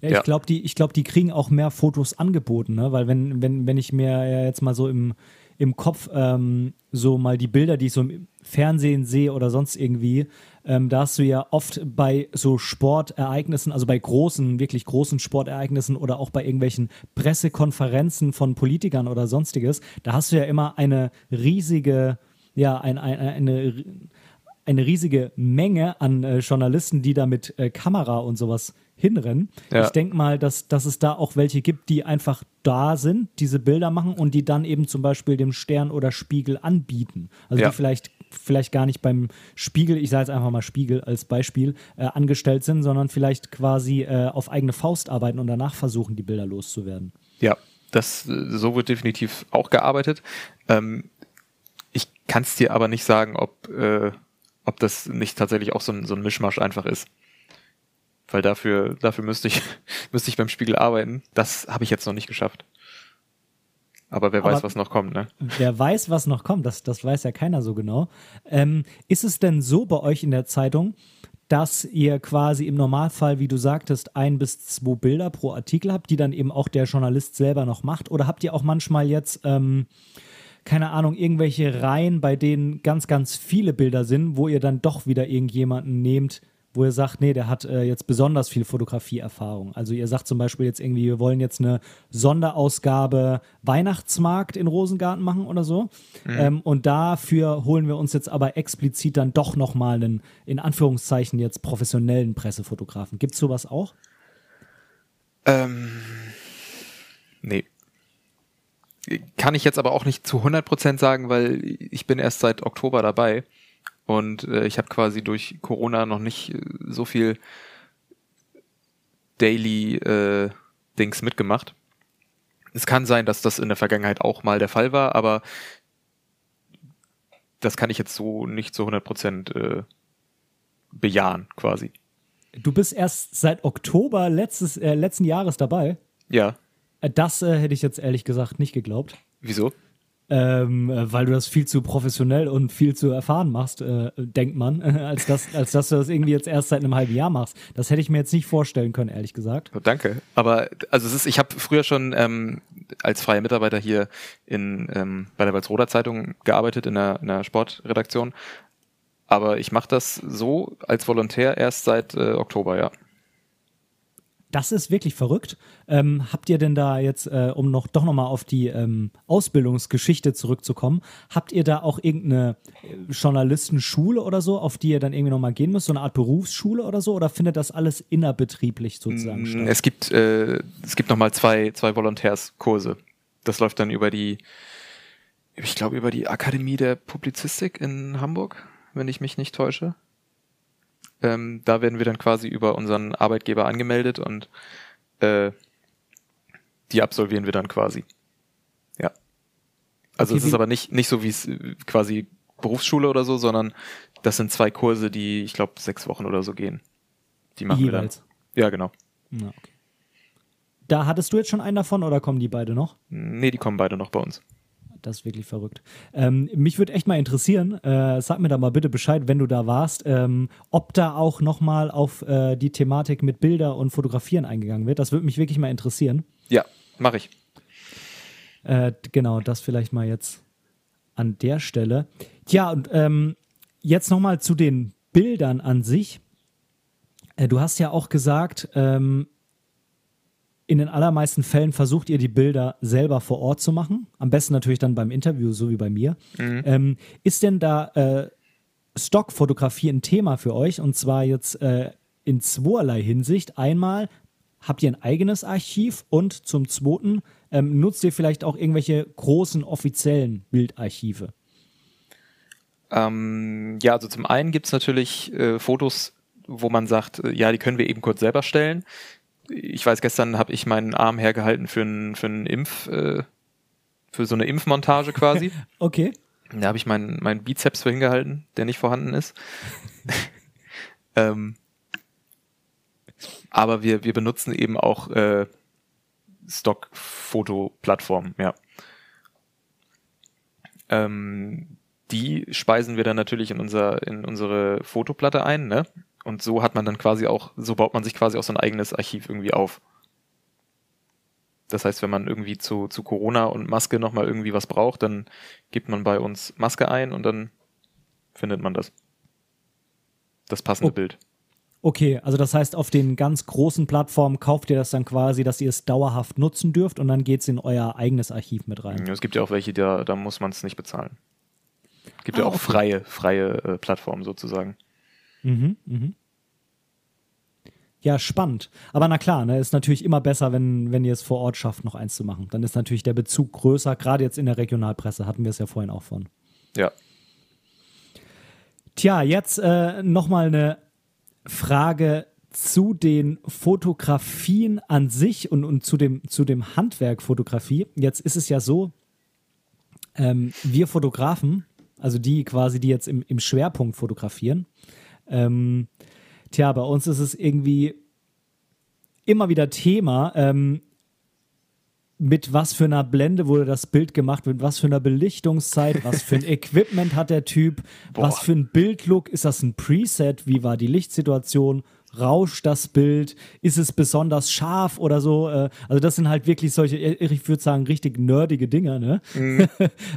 Ja, ich Ja. glaube, die, ich glaub, die kriegen auch mehr Fotos angeboten, ne? weil wenn, wenn, wenn ich mir ja jetzt mal so im, im Kopf ähm, so mal die Bilder, die ich so im Fernsehen sehe oder sonst irgendwie, ähm, da hast du ja oft bei so Sportereignissen, also bei großen, wirklich großen Sportereignissen oder auch bei irgendwelchen Pressekonferenzen von Politikern oder sonstiges, da hast du ja immer eine riesige, ja, ein, ein, eine, eine riesige Menge an äh, Journalisten, die da mit äh, Kamera und sowas hinrennen. Ja. Ich denke mal, dass, dass es da auch welche gibt, die einfach da sind, diese Bilder machen und die dann eben zum Beispiel dem Stern oder Spiegel anbieten. Also Ja. die vielleicht, vielleicht gar nicht beim Spiegel, ich sage jetzt einfach mal Spiegel als Beispiel, äh, angestellt sind, sondern vielleicht quasi äh, auf eigene Faust arbeiten und danach versuchen, die Bilder loszuwerden. Ja, das äh, so wird definitiv auch gearbeitet. Ähm, ich kann es dir aber nicht sagen, ob, äh, ob das nicht tatsächlich auch so ein, so ein Mischmasch einfach ist. Weil dafür, dafür müsste ich, [laughs] müsste ich beim Spiegel arbeiten. Das habe ich jetzt noch nicht geschafft. Aber wer Aber- weiß, was noch kommt, ne? Wer weiß, was noch kommt, das, das weiß ja keiner so genau. Ähm, ist es denn so bei euch in der Zeitung, dass ihr quasi im Normalfall, wie du sagtest, ein bis zwei Bilder pro Artikel habt, die dann eben auch der Journalist selber noch macht? Oder habt ihr auch manchmal jetzt, ähm, keine Ahnung, irgendwelche Reihen, bei denen ganz, ganz viele Bilder sind, wo ihr dann doch wieder irgendjemanden nehmt, wo ihr sagt, nee, der hat äh, jetzt besonders viel Fotografieerfahrung. Also ihr sagt zum Beispiel jetzt irgendwie, wir wollen jetzt eine Sonderausgabe Weihnachtsmarkt in Rosengarten machen oder so. Ähm, und dafür holen wir uns jetzt aber explizit dann doch nochmal einen, in Anführungszeichen jetzt professionellen Pressefotografen. Gibt es sowas auch? Ähm, nee. Kann ich jetzt aber auch nicht zu 100% sagen, weil ich bin erst seit Oktober dabei und äh, ich habe quasi durch Corona noch nicht äh, so viel Daily äh, Dings mitgemacht. Es kann sein, dass das in der Vergangenheit auch mal der Fall war, aber das kann ich jetzt so nicht zu 100% äh, bejahen quasi. Du bist erst seit Oktober letztes, äh, letzten Jahres dabei. Ja. Äh, Das äh, hätte ich jetzt ehrlich gesagt nicht geglaubt. Wieso? Ähm, äh, weil du das viel zu professionell und viel zu erfahren machst, äh, denkt man, [laughs] als, dass, als dass du das irgendwie jetzt erst seit einem halben Jahr machst. Das hätte ich mir jetzt nicht vorstellen können, ehrlich gesagt. Oh, danke. Aber also es ist, ich habe früher schon ähm, als freier Mitarbeiter hier in ähm, bei der Walsroder Zeitung gearbeitet in der, in der Sportredaktion. Aber ich mache das so als Volontär erst seit äh, Oktober, ja. Das ist wirklich verrückt. Ähm, habt ihr denn da jetzt, äh, um noch doch nochmal auf die ähm, Ausbildungsgeschichte zurückzukommen, habt ihr da auch irgendeine äh, Journalistenschule oder so, auf die ihr dann irgendwie nochmal gehen müsst, so eine Art Berufsschule oder so, oder findet das alles innerbetrieblich sozusagen Mm, statt? Es gibt, äh, es gibt nochmal zwei, zwei Volontärskurse. Das läuft dann über die, ich glaube, über die Akademie der Publizistik in Hamburg, wenn ich mich nicht täusche. Ähm, da werden wir dann quasi über unseren Arbeitgeber angemeldet und äh, die absolvieren wir dann quasi. Ja. Also Okay, es ist aber nicht, nicht so wie es quasi Berufsschule oder so, sondern das sind zwei Kurse, die, ich glaube, sechs Wochen oder so gehen. Die machen Jeweils. wir dann. Ja, genau. Ja, okay. Da hattest du jetzt schon einen davon oder kommen die beide noch? Nee, die kommen beide noch bei uns. Das ist wirklich verrückt. Ähm, mich würde echt mal interessieren, äh, sag mir da mal bitte Bescheid, wenn du da warst, ähm, ob da auch nochmal auf äh, die Thematik mit Bilder und Fotografieren eingegangen wird. Das würde mich wirklich mal interessieren. Ja, mache ich. Äh, genau, das vielleicht mal jetzt an der Stelle. Tja, und ähm, jetzt nochmal zu den Bildern an sich. Äh, du hast ja auch gesagt, ähm, in den allermeisten Fällen versucht ihr die Bilder selber vor Ort zu machen. Am besten natürlich dann beim Interview, so wie bei mir. Ähm, ist denn da äh, Stockfotografie ein Thema für euch? Und zwar jetzt äh, in zweierlei Hinsicht. Einmal habt ihr ein eigenes Archiv und zum zweiten ähm, nutzt ihr vielleicht auch irgendwelche großen offiziellen Bildarchive. Ähm, ja, also zum einen gibt's natürlich äh, Fotos, wo man sagt, äh, ja, die können wir eben kurz selber stellen. Ich weiß, gestern habe ich meinen Arm hergehalten für einen für einen Impf, äh, für so eine Impfmontage quasi. [laughs] Okay. Da habe ich meinen meinen Bizeps für hingehalten, der nicht vorhanden ist. [laughs] ähm, aber wir, wir benutzen eben auch äh, Stock-Foto-Plattformen, ja. Ähm, die speisen wir dann natürlich in, unser, in unsere Fotoplatte ein, ne? Und so hat man dann quasi auch, so baut man sich quasi auch so ein eigenes Archiv irgendwie auf. Das heißt, wenn man irgendwie zu, zu Corona und Maske nochmal irgendwie was braucht, dann gibt man bei uns Maske ein und dann findet man das. Das passende Oh. Bild. Okay, also das heißt, auf den ganz großen Plattformen kauft ihr das dann quasi, dass ihr es dauerhaft nutzen dürft und dann geht es in euer eigenes Archiv mit rein. Ja, Es gibt ja auch welche, da, da muss man es nicht bezahlen. Es gibt ja Ah, auch okay. freie, freie äh, Plattformen sozusagen. Mhm, mhm. Ja, spannend. Aber na klar, ne, ist natürlich immer besser, wenn, wenn ihr es vor Ort schafft, noch eins zu machen. Dann ist natürlich der Bezug größer, gerade jetzt in der Regionalpresse, hatten wir es ja vorhin auch von. Ja. Tja, jetzt äh, nochmal eine Frage zu den Fotografien an sich und, und zu, dem, zu dem Handwerk Fotografie. Jetzt ist es ja so, ähm, wir Fotografen, also die quasi, die jetzt im, im Schwerpunkt fotografieren, ähm, tja, bei uns ist es irgendwie immer wieder Thema, ähm, mit was für einer Blende wurde das Bild gemacht, mit was für einer Belichtungszeit, was für ein [laughs] Equipment hat der Typ, was für ein Bildlook, ist das ein Preset, wie war die Lichtsituation, rauscht das Bild, ist es besonders scharf oder so, äh, also das sind halt wirklich solche, ich würde sagen, richtig nerdige Dinger, ne? [laughs]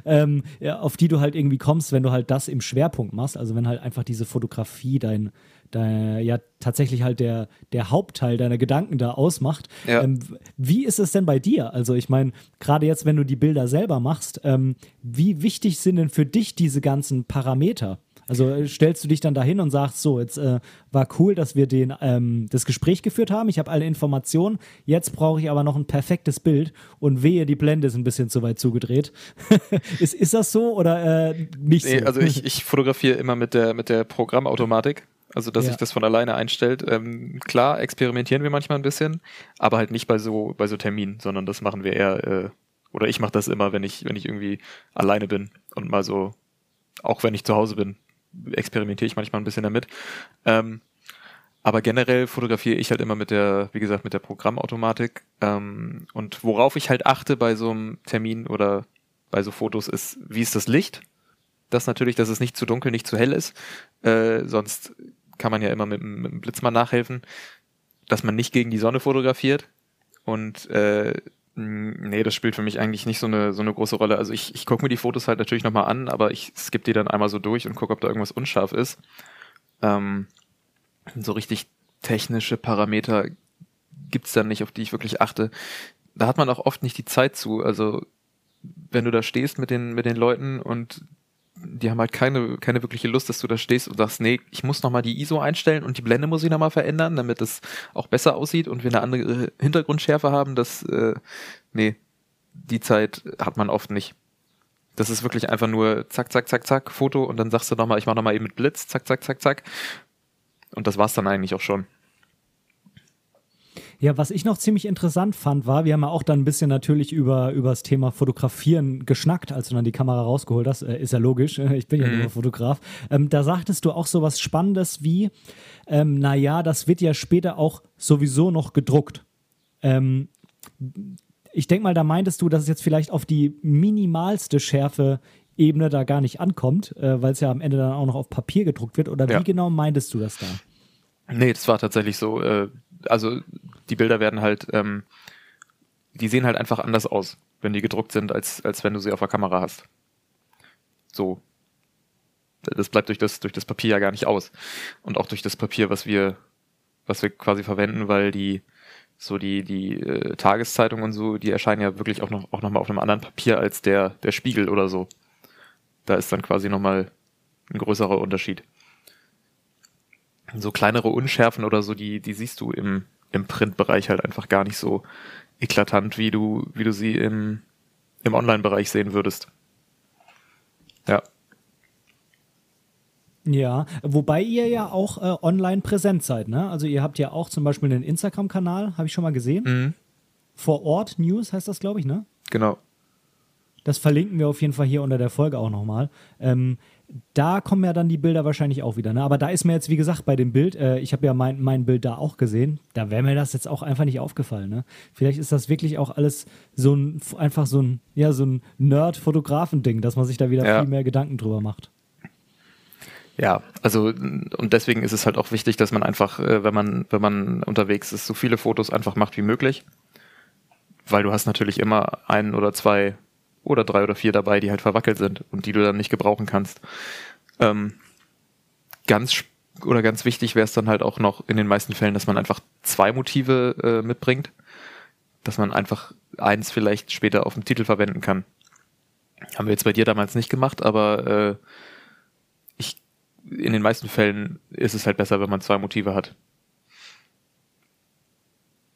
ähm, ja, auf die du halt irgendwie kommst, wenn du halt das im Schwerpunkt machst, also wenn halt einfach diese Fotografie dein, dein ja tatsächlich halt der, der Hauptteil deiner Gedanken da ausmacht. Ja. Ähm, wie ist es denn bei dir? Also ich meine, gerade jetzt, wenn du die Bilder selber machst, ähm, wie wichtig sind denn für dich diese ganzen Parameter? Also äh, stellst du dich dann dahin und sagst, so, jetzt äh, war cool, dass wir den, ähm, das Gespräch geführt haben, ich habe alle Informationen, jetzt brauche ich aber noch ein perfektes Bild und wehe, die Blende ist ein bisschen zu weit zugedreht. [laughs] ist, ist das so oder äh, nicht Nee, so? also ich, ich fotografiere immer mit der, mit der Programmautomatik. Also, dass Ja. sich das von alleine einstellt. Ähm, klar, experimentieren wir manchmal ein bisschen, aber halt nicht bei so, bei so Terminen, sondern das machen wir eher, äh, oder ich mache das immer, wenn ich, wenn ich irgendwie alleine bin und mal so, auch wenn ich zu Hause bin, experimentiere ich manchmal ein bisschen damit. Ähm, Aber generell fotografiere ich halt immer mit der, wie gesagt, mit der Programmautomatik. Ähm, und worauf ich halt achte bei so einem Termin oder bei so Fotos ist, wie ist das Licht? Das natürlich, dass es nicht zu dunkel, nicht zu hell ist. Äh, sonst kann man ja immer mit, mit dem Blitz mal nachhelfen, dass man nicht gegen die Sonne fotografiert. Und äh, nee, das spielt für mich eigentlich nicht so eine, so eine große Rolle. Also ich, ich gucke mir die Fotos halt natürlich nochmal an, aber ich skippe die dann einmal so durch und gucke, ob da irgendwas unscharf ist. Ähm, so richtig technische Parameter gibt's dann nicht, auf die ich wirklich achte. Da hat man auch oft nicht die Zeit zu. Also wenn du da stehst mit den, mit den Leuten und die haben halt keine, keine wirkliche Lust, dass du da stehst und sagst, nee, ich muss nochmal die ISO einstellen und die Blende muss ich nochmal verändern, damit es auch besser aussieht und wir eine andere Hintergrundschärfe haben, das, äh, nee, die Zeit hat man oft nicht. Das ist wirklich einfach nur zack, zack, zack, zack, Foto und dann sagst du nochmal, ich mach nochmal eben mit Blitz, zack, zack, zack, zack. Und das war's dann eigentlich auch schon. Ja, was ich noch ziemlich interessant fand, war, wir haben ja auch dann ein bisschen natürlich über, über das Thema Fotografieren geschnackt, als du dann die Kamera rausgeholt hast. Äh, ist ja logisch, [laughs] ich bin ja mhm. nur Fotograf. Ähm, da sagtest du auch so was Spannendes wie, ähm, naja, das wird ja später auch sowieso noch gedruckt. Ähm, ich denke mal, da meintest du, dass es jetzt vielleicht auf die minimalste Schärfe Ebene da gar nicht ankommt, äh, weil es ja am Ende dann auch noch auf Papier gedruckt wird. Oder ja. wie genau meintest du das da? Nee, das war tatsächlich so. Äh, also die Bilder werden halt, ähm, die sehen halt einfach anders aus, wenn die gedruckt sind, als, als wenn du sie auf der Kamera hast. So. Das bleibt durch das, durch das Papier ja gar nicht aus. Und auch durch das Papier, was wir, was wir quasi verwenden, weil die, so die, die äh, Tageszeitung und so, die erscheinen ja wirklich auch noch, auch noch mal auf einem anderen Papier als der, der Spiegel oder so. Da ist dann quasi nochmal ein größerer Unterschied. So kleinere Unschärfen oder so, die, die siehst du im, im Printbereich halt einfach gar nicht so eklatant, wie du, wie du sie im, im Online-Bereich sehen würdest. Ja. Ja, wobei ihr ja auch äh, online präsent seid, ne? Also ihr habt ja auch zum Beispiel einen Instagram-Kanal, habe ich schon mal gesehen. Mhm. Vor Ort News heißt das, glaube ich, ne? Genau. Das verlinken wir auf jeden Fall hier unter der Folge auch nochmal. Ähm, da kommen ja dann die Bilder wahrscheinlich auch wieder. Ne? Aber da ist mir jetzt, wie gesagt, bei dem Bild, äh, ich habe ja mein, mein Bild da auch gesehen, da wäre mir das jetzt auch einfach nicht aufgefallen. Ne? Vielleicht ist das wirklich auch alles so ein, einfach so ein, ja, so ein Nerd-Fotografen-Ding, dass man sich da wieder ja. viel mehr Gedanken drüber macht. Ja, also und deswegen ist es halt auch wichtig, dass man einfach, äh, wenn man, wenn man unterwegs ist, so viele Fotos einfach macht wie möglich. Weil du hast natürlich immer ein oder zwei oder drei oder vier dabei, die halt verwackelt sind und die du dann nicht gebrauchen kannst. Ähm, ganz oder ganz wichtig wäre es dann halt auch noch in den meisten Fällen, dass man einfach zwei Motive äh, mitbringt, dass man einfach eins vielleicht später auf dem Titel verwenden kann. Haben wir jetzt bei dir damals nicht gemacht, aber äh, ich in den meisten Fällen ist es halt besser, wenn man zwei Motive hat.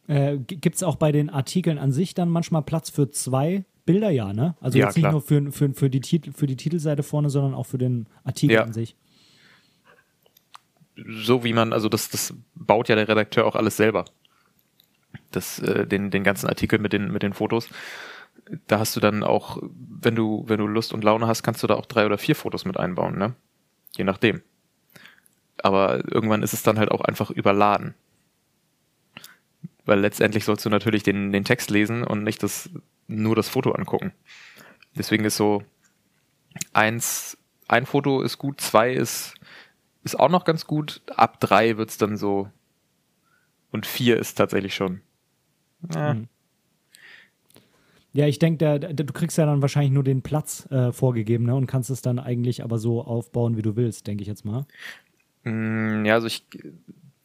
Äh, Gibt es auch bei den Artikeln an sich dann manchmal Platz für zwei Bilder ja, ne? Also ja, jetzt nicht klar. nur für, für, für, die Titel, für die Titelseite vorne, sondern auch für den Artikel ja. an sich. So wie man, also das, das baut ja der Redakteur auch alles selber. Das, äh, den, den ganzen Artikel mit den, mit den Fotos. Da hast du dann auch, wenn du, wenn du Lust und Laune hast, kannst du da auch drei oder vier Fotos mit einbauen, ne? Je nachdem. Aber irgendwann ist es dann halt auch einfach überladen. Weil letztendlich sollst du natürlich den, den Text lesen und nicht das, nur das Foto angucken. Deswegen ist so eins, ein Foto ist gut, zwei ist, ist auch noch ganz gut, ab drei wird's dann so und vier ist tatsächlich schon. Äh. Ja, ich denke, du kriegst ja dann wahrscheinlich nur den Platz äh, vorgegeben ne, und kannst es dann eigentlich aber so aufbauen, wie du willst, denke ich jetzt mal. Mm, ja, also ich,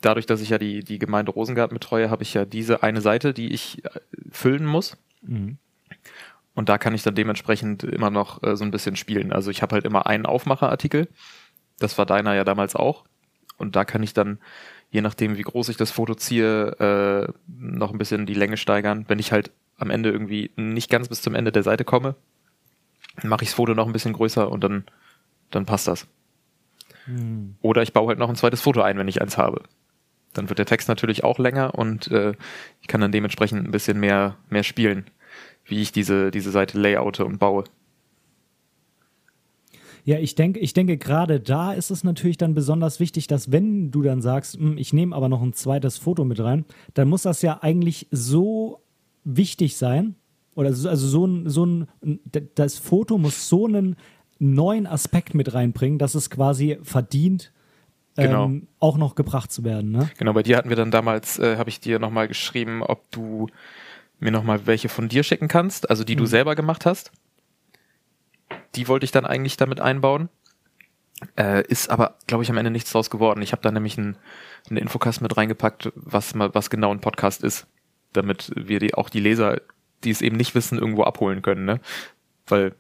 dadurch, dass ich ja die, die Gemeinde Rosengarten betreue, habe ich ja diese eine Seite, die ich äh, füllen muss. Mhm. Und da kann ich dann dementsprechend immer noch äh, so ein bisschen spielen. Also ich habe halt immer einen Aufmacherartikel. Das war deiner ja damals auch. Und da kann ich dann, je nachdem, wie groß ich das Foto ziehe, äh, noch ein bisschen die Länge steigern. Wenn ich halt am Ende irgendwie nicht ganz bis zum Ende der Seite komme, mache ich das Foto noch ein bisschen größer und dann, dann passt das. Hm. Oder ich baue halt noch ein zweites Foto ein, wenn ich eins habe. Dann wird der Text natürlich auch länger und äh, ich kann dann dementsprechend ein bisschen mehr, mehr spielen wie ich diese, diese Seite layoute und baue. Ja, ich denke, ich denke, gerade da ist es natürlich dann besonders wichtig, dass wenn du dann sagst, hm, ich nehme aber noch ein zweites Foto mit rein, dann muss das ja eigentlich so wichtig sein, oder also so ein, so ein, das Foto muss so einen neuen Aspekt mit reinbringen, dass es quasi verdient, genau. ähm, auch noch gebracht zu werden. Ne? Genau, bei dir hatten wir dann damals, äh, habe ich dir nochmal geschrieben, ob du mir nochmal welche von dir schicken kannst, also die mhm. du selber gemacht hast. Die wollte ich dann eigentlich damit einbauen. Äh, ist aber, glaube ich, am Ende nichts draus geworden. Ich habe da nämlich ein, eine Infokast mit reingepackt, was, mal, was genau ein Podcast ist, damit wir die, auch die Leser, die es eben nicht wissen, irgendwo abholen können. Ne? Weil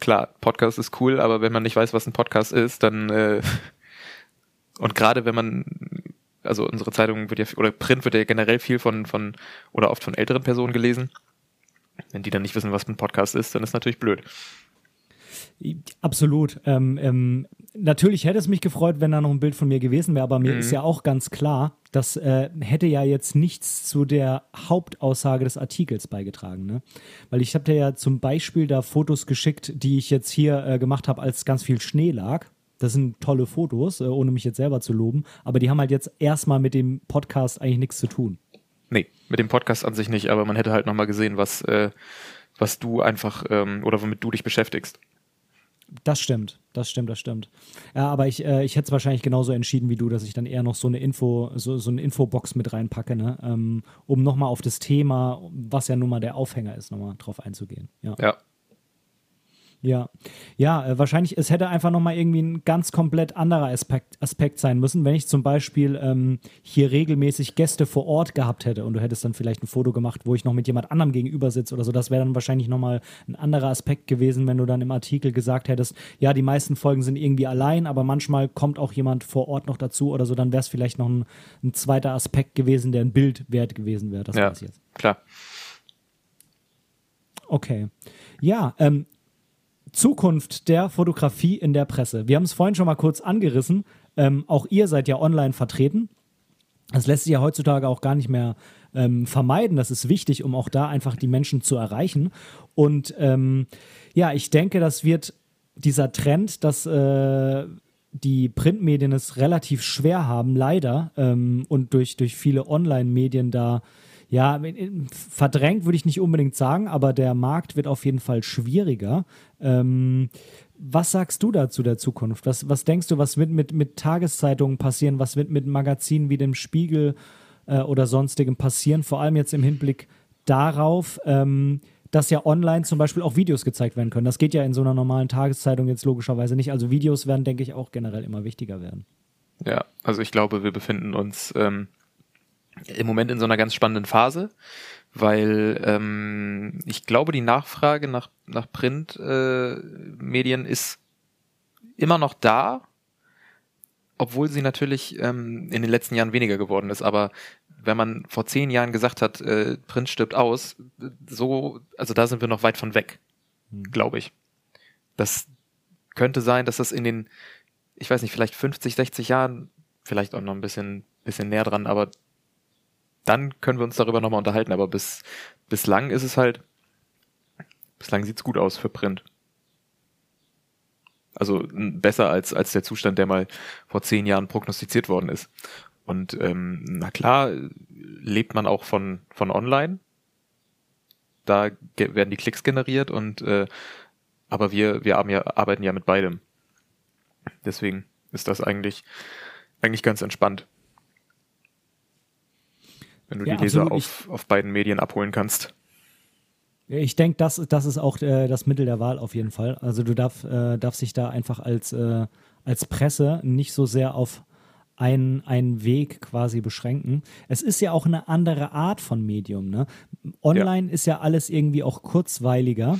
klar, Podcast ist cool, aber wenn man nicht weiß, was ein Podcast ist, dann äh, und gerade wenn man also unsere Zeitung wird ja oder Print wird ja generell viel von von oder oft von älteren Personen gelesen. Wenn die dann nicht wissen, was ein Podcast ist, dann ist natürlich blöd. Absolut. Ähm, ähm, natürlich hätte es mich gefreut, wenn da noch ein Bild von mir gewesen wäre, aber mir mhm. ist ja auch ganz klar, das äh, hätte ja jetzt nichts zu der Hauptaussage des Artikels beigetragen. Ne? Weil ich habe dir ja zum Beispiel da Fotos geschickt, die ich jetzt hier äh, gemacht habe, als ganz viel Schnee lag. Das sind tolle Fotos, äh, ohne mich jetzt selber zu loben, aber die haben halt jetzt erstmal mit dem Podcast eigentlich nichts zu tun. Nee, mit dem Podcast an sich nicht, aber man hätte halt nochmal gesehen, was, äh, was du einfach ähm, oder womit du dich beschäftigst. Das stimmt, das stimmt, das stimmt. Ja, aber ich, äh, ich hätte es wahrscheinlich genauso entschieden wie du, dass ich dann eher noch so eine Info, so, so eine Infobox mit reinpacke, ne? ähm, um nochmal auf das Thema, was ja nun mal der Aufhänger ist, nochmal drauf einzugehen. Ja. ja. Ja, ja, äh, wahrscheinlich, es hätte einfach nochmal irgendwie ein ganz komplett anderer Aspekt, Aspekt sein müssen, wenn ich zum Beispiel ähm, hier regelmäßig Gäste vor Ort gehabt hätte und du hättest dann vielleicht ein Foto gemacht, wo ich noch mit jemand anderem gegenüber sitze oder so. Das wäre dann wahrscheinlich nochmal ein anderer Aspekt gewesen, wenn du dann im Artikel gesagt hättest, ja, die meisten Folgen sind irgendwie allein, aber manchmal kommt auch jemand vor Ort noch dazu oder so, dann wäre es vielleicht noch ein, ein, zweiter Aspekt gewesen, der ein Bild wert gewesen wäre. Das ja, jetzt. klar. Okay. Ja, ähm, Zukunft der Fotografie in der Presse. Wir haben es vorhin schon mal kurz angerissen. Ähm, auch ihr seid ja online vertreten. Das lässt sich ja heutzutage auch gar nicht mehr ähm, vermeiden. Das ist wichtig, um auch da einfach die Menschen zu erreichen. Und ähm, ja, ich denke, das wird dieser Trend, dass äh, die Printmedien es relativ schwer haben, leider, ähm, und durch, durch viele Online-Medien da ja, verdrängt würde ich nicht unbedingt sagen, aber der Markt wird auf jeden Fall schwieriger. Ähm, was sagst du dazu der Zukunft? Was, was denkst du, was wird mit, mit Tageszeitungen passieren? Was wird mit Magazinen wie dem Spiegel äh, oder sonstigem passieren? Vor allem jetzt im Hinblick darauf, ähm, dass ja online zum Beispiel auch Videos gezeigt werden können. Das geht ja in so einer normalen Tageszeitung jetzt logischerweise nicht. Also Videos werden, denke ich, auch generell immer wichtiger werden. Ja, also ich glaube, wir befinden uns ähm, im Moment in so einer ganz spannenden Phase, weil ähm, ich glaube, die Nachfrage nach, nach Printmedien äh, ist immer noch da, obwohl sie natürlich ähm, in den letzten Jahren weniger geworden ist. Aber wenn man vor zehn Jahren gesagt hat, äh, Print stirbt aus, so, also da sind wir noch weit von weg, mhm. glaube ich. Das könnte sein, dass das in den, ich weiß nicht, vielleicht 50, 60 Jahren, vielleicht auch noch ein bisschen, bisschen näher dran, aber dann können wir uns darüber nochmal unterhalten. Aber bis, bislang ist es halt, bislang sieht's gut aus für Print. Also besser als, als der Zustand, der mal vor zehn Jahren prognostiziert worden ist. Und ähm, na klar, lebt man auch von, von online. Da werden die Klicks generiert und äh, aber wir, wir haben ja, arbeiten ja mit beidem. Deswegen ist das eigentlich, eigentlich ganz entspannt wenn du ja, die Leser absolut. auf, auf beiden Medien abholen kannst. Ich denke, das, das ist auch äh, das Mittel der Wahl auf jeden Fall. Also du darf, äh, darfst dich da einfach als, äh, als Presse nicht so sehr auf einen, einen Weg quasi beschränken. Es ist ja auch eine andere Art von Medium. Ne? Online ja. ist ja alles irgendwie auch kurzweiliger.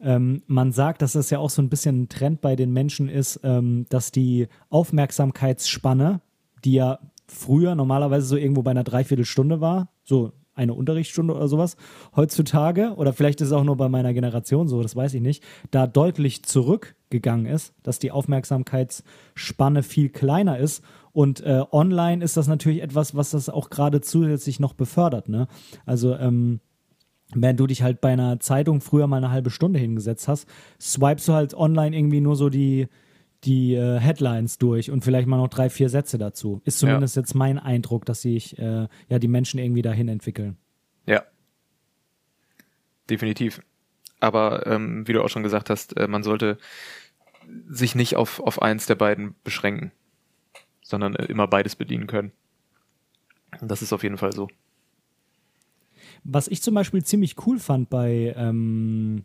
Ähm, man sagt, dass das ja auch so ein bisschen ein Trend bei den Menschen ist, ähm, dass die Aufmerksamkeitsspanne, die ja früher normalerweise so irgendwo bei einer Dreiviertelstunde war, so eine Unterrichtsstunde oder sowas, heutzutage, oder vielleicht ist es auch nur bei meiner Generation so, das weiß ich nicht, da deutlich zurückgegangen ist, dass die Aufmerksamkeitsspanne viel kleiner ist. Und äh, online ist das natürlich etwas, was das auch gerade zusätzlich noch befördert. Ne? Also, ähm, wenn du dich halt bei einer Zeitung früher mal eine halbe Stunde hingesetzt hast, swipest du halt online irgendwie nur so die, die äh, Headlines durch und vielleicht mal noch drei, vier Sätze dazu. Ist zumindest ja. jetzt mein Eindruck, dass sich äh, ja die Menschen irgendwie dahin entwickeln. Ja. Definitiv. Aber ähm, wie du auch schon gesagt hast, äh, man sollte sich nicht auf, auf eins der beiden beschränken, sondern äh, immer beides bedienen können. Das ist auf jeden Fall so. Was ich zum Beispiel ziemlich cool fand bei, ähm,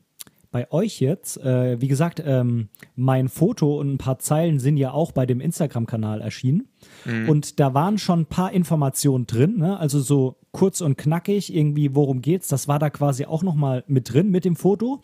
bei euch jetzt, äh, wie gesagt, ähm, mein Foto und ein paar Zeilen sind ja auch bei dem Instagram-Kanal erschienen. Mhm. Und da waren schon ein paar Informationen drin, ne? also so kurz und knackig, irgendwie, worum geht's. Das war da quasi auch nochmal mit drin mit dem Foto.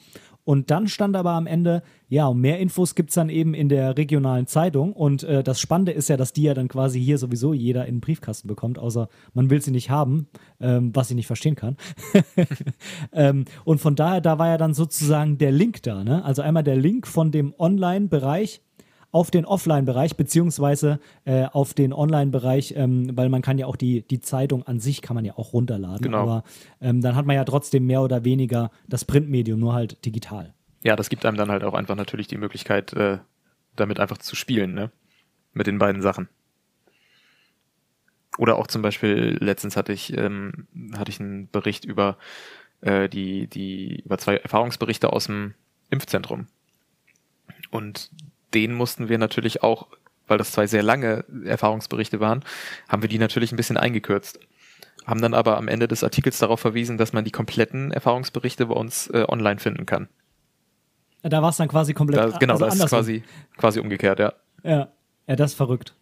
Und dann stand aber am Ende, ja, und mehr Infos gibt es dann eben in der regionalen Zeitung. Und äh, das Spannende ist ja, dass die ja dann quasi hier sowieso jeder in den Briefkasten bekommt, außer man will sie nicht haben, ähm, was ich nicht verstehen kann. [laughs] ähm, und von daher, da war ja dann sozusagen der Link da. Ne? Also einmal der Link von dem Online-Bereich auf den Offline-Bereich beziehungsweise äh, auf den Online-Bereich, ähm, weil man kann ja auch die, die Zeitung an sich kann man ja auch runterladen. Genau. Aber ähm, dann hat man ja trotzdem mehr oder weniger das Printmedium, nur halt digital. Ja, das gibt einem dann halt auch einfach natürlich die Möglichkeit, äh, damit einfach zu spielen, ne? Mit den beiden Sachen. Oder auch zum Beispiel, letztens hatte ich, ähm, hatte ich einen Bericht über äh, die, die, über zwei Erfahrungsberichte aus dem Impfzentrum. Und den mussten wir natürlich auch, weil das zwei sehr lange Erfahrungsberichte waren, haben wir die natürlich ein bisschen eingekürzt. Haben dann aber am Ende des Artikels darauf verwiesen, dass man die kompletten Erfahrungsberichte bei uns äh, online finden kann. Da war es dann quasi komplett da, Genau, also das ist quasi, quasi umgekehrt, ja. Ja, ja, das ist verrückt.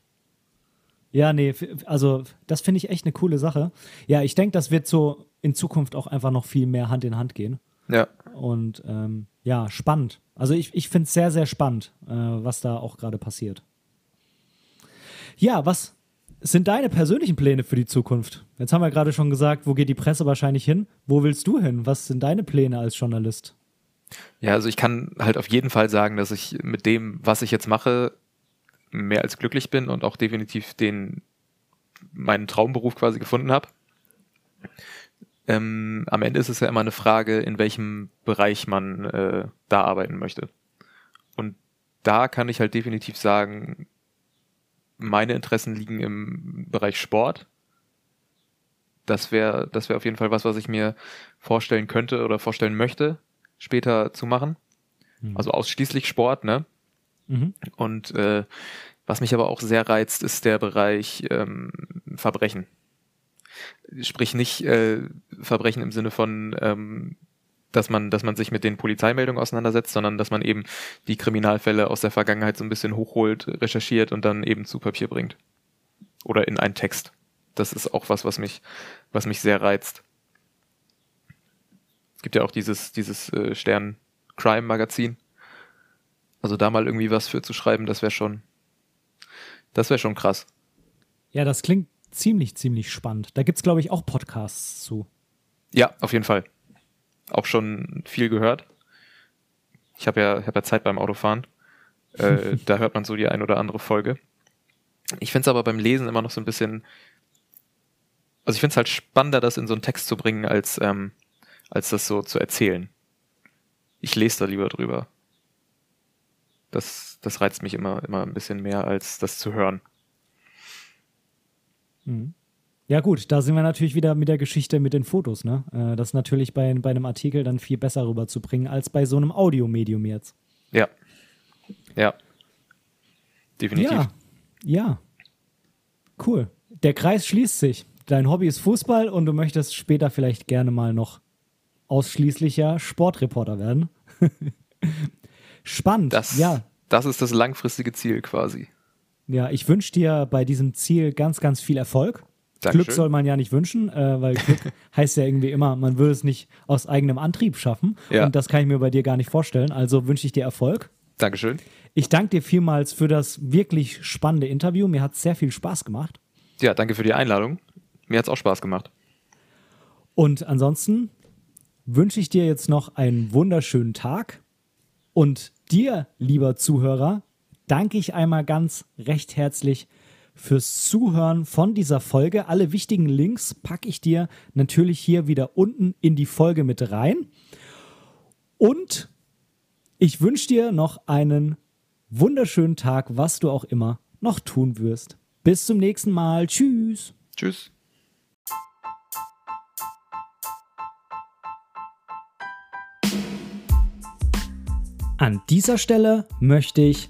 Ja, nee, also das finde ich echt eine coole Sache. Ja, ich denke, das wird so in Zukunft auch einfach noch viel mehr Hand in Hand gehen. Ja. Und ähm, ja, spannend. Also ich, ich finde es sehr, sehr spannend, äh, was da auch gerade passiert. Ja, was sind deine persönlichen Pläne für die Zukunft? Jetzt haben wir gerade schon gesagt, wo geht die Presse wahrscheinlich hin? Wo willst du hin? Was sind deine Pläne als Journalist? Ja, also ich kann halt auf jeden Fall sagen, dass ich mit dem, was ich jetzt mache, mehr als glücklich bin und auch definitiv den meinen Traumberuf quasi gefunden habe. Ähm, am Ende ist es ja immer eine Frage, in welchem Bereich man äh, da arbeiten möchte. Und da kann ich halt definitiv sagen, meine Interessen liegen im Bereich Sport. Das wäre das wäre auf jeden Fall was, was ich mir vorstellen könnte oder vorstellen möchte, später zu machen. Mhm. Also ausschließlich Sport, ne? Mhm. Und äh, was mich aber auch sehr reizt, ist der Bereich ähm, Verbrechen sprich nicht äh, Verbrechen im Sinne von ähm, dass man, dass man sich mit den Polizeimeldungen auseinandersetzt, sondern dass man eben die Kriminalfälle aus der Vergangenheit so ein bisschen hochholt, recherchiert und dann eben zu Papier bringt. Oder in einen Text. Das ist auch was, was mich, was mich sehr reizt. Es gibt ja auch dieses, dieses äh, Stern-Crime-Magazin. Also da mal irgendwie was für zu schreiben, das wäre schon, das wäre schon krass. Ja, das klingt ziemlich, ziemlich spannend. Da gibt es, glaube ich, auch Podcasts zu. Ja, auf jeden Fall. Auch schon viel gehört. Ich habe ja, hab ja Zeit beim Autofahren. Äh, [laughs] da hört man so die ein oder andere Folge. Ich finde es aber beim Lesen immer noch so ein bisschen. Also ich finde es halt spannender, das in so einen Text zu bringen, als, ähm, als das so zu erzählen. Ich lese da lieber drüber. Das, das reizt mich immer, immer ein bisschen mehr, als das zu hören. Mhm. Ja, gut, da sind wir natürlich wieder mit der Geschichte mit den Fotos, ne? Äh, das ist natürlich bei, bei einem Artikel dann viel besser rüberzubringen als bei so einem Audiomedium jetzt. Ja. Ja. Definitiv. Ja. Ja. Cool. Der Kreis schließt sich. Dein Hobby ist Fußball und du möchtest später vielleicht gerne mal noch ausschließlicher Sportreporter werden. [laughs] Spannend. Das, ja. Das ist das langfristige Ziel quasi. Ja, ich wünsche dir bei diesem Ziel ganz, ganz viel Erfolg. Dankeschön. Glück soll man ja nicht wünschen, äh, weil Glück [laughs] heißt ja irgendwie immer, man würde es nicht aus eigenem Antrieb schaffen. Ja. Und das kann ich mir bei dir gar nicht vorstellen. Also wünsche ich dir Erfolg. Dankeschön. Ich danke dir vielmals für das wirklich spannende Interview. Mir hat es sehr viel Spaß gemacht. Ja, danke für die Einladung. Mir hat es auch Spaß gemacht. Und ansonsten wünsche ich dir jetzt noch einen wunderschönen Tag. Und dir, lieber Zuhörer, danke ich einmal ganz recht herzlich fürs Zuhören von dieser Folge. Alle wichtigen Links packe ich dir natürlich hier wieder unten in die Folge mit rein. Und ich wünsche dir noch einen wunderschönen Tag, was du auch immer noch tun wirst. Bis zum nächsten Mal. Tschüss. Tschüss. An dieser Stelle möchte ich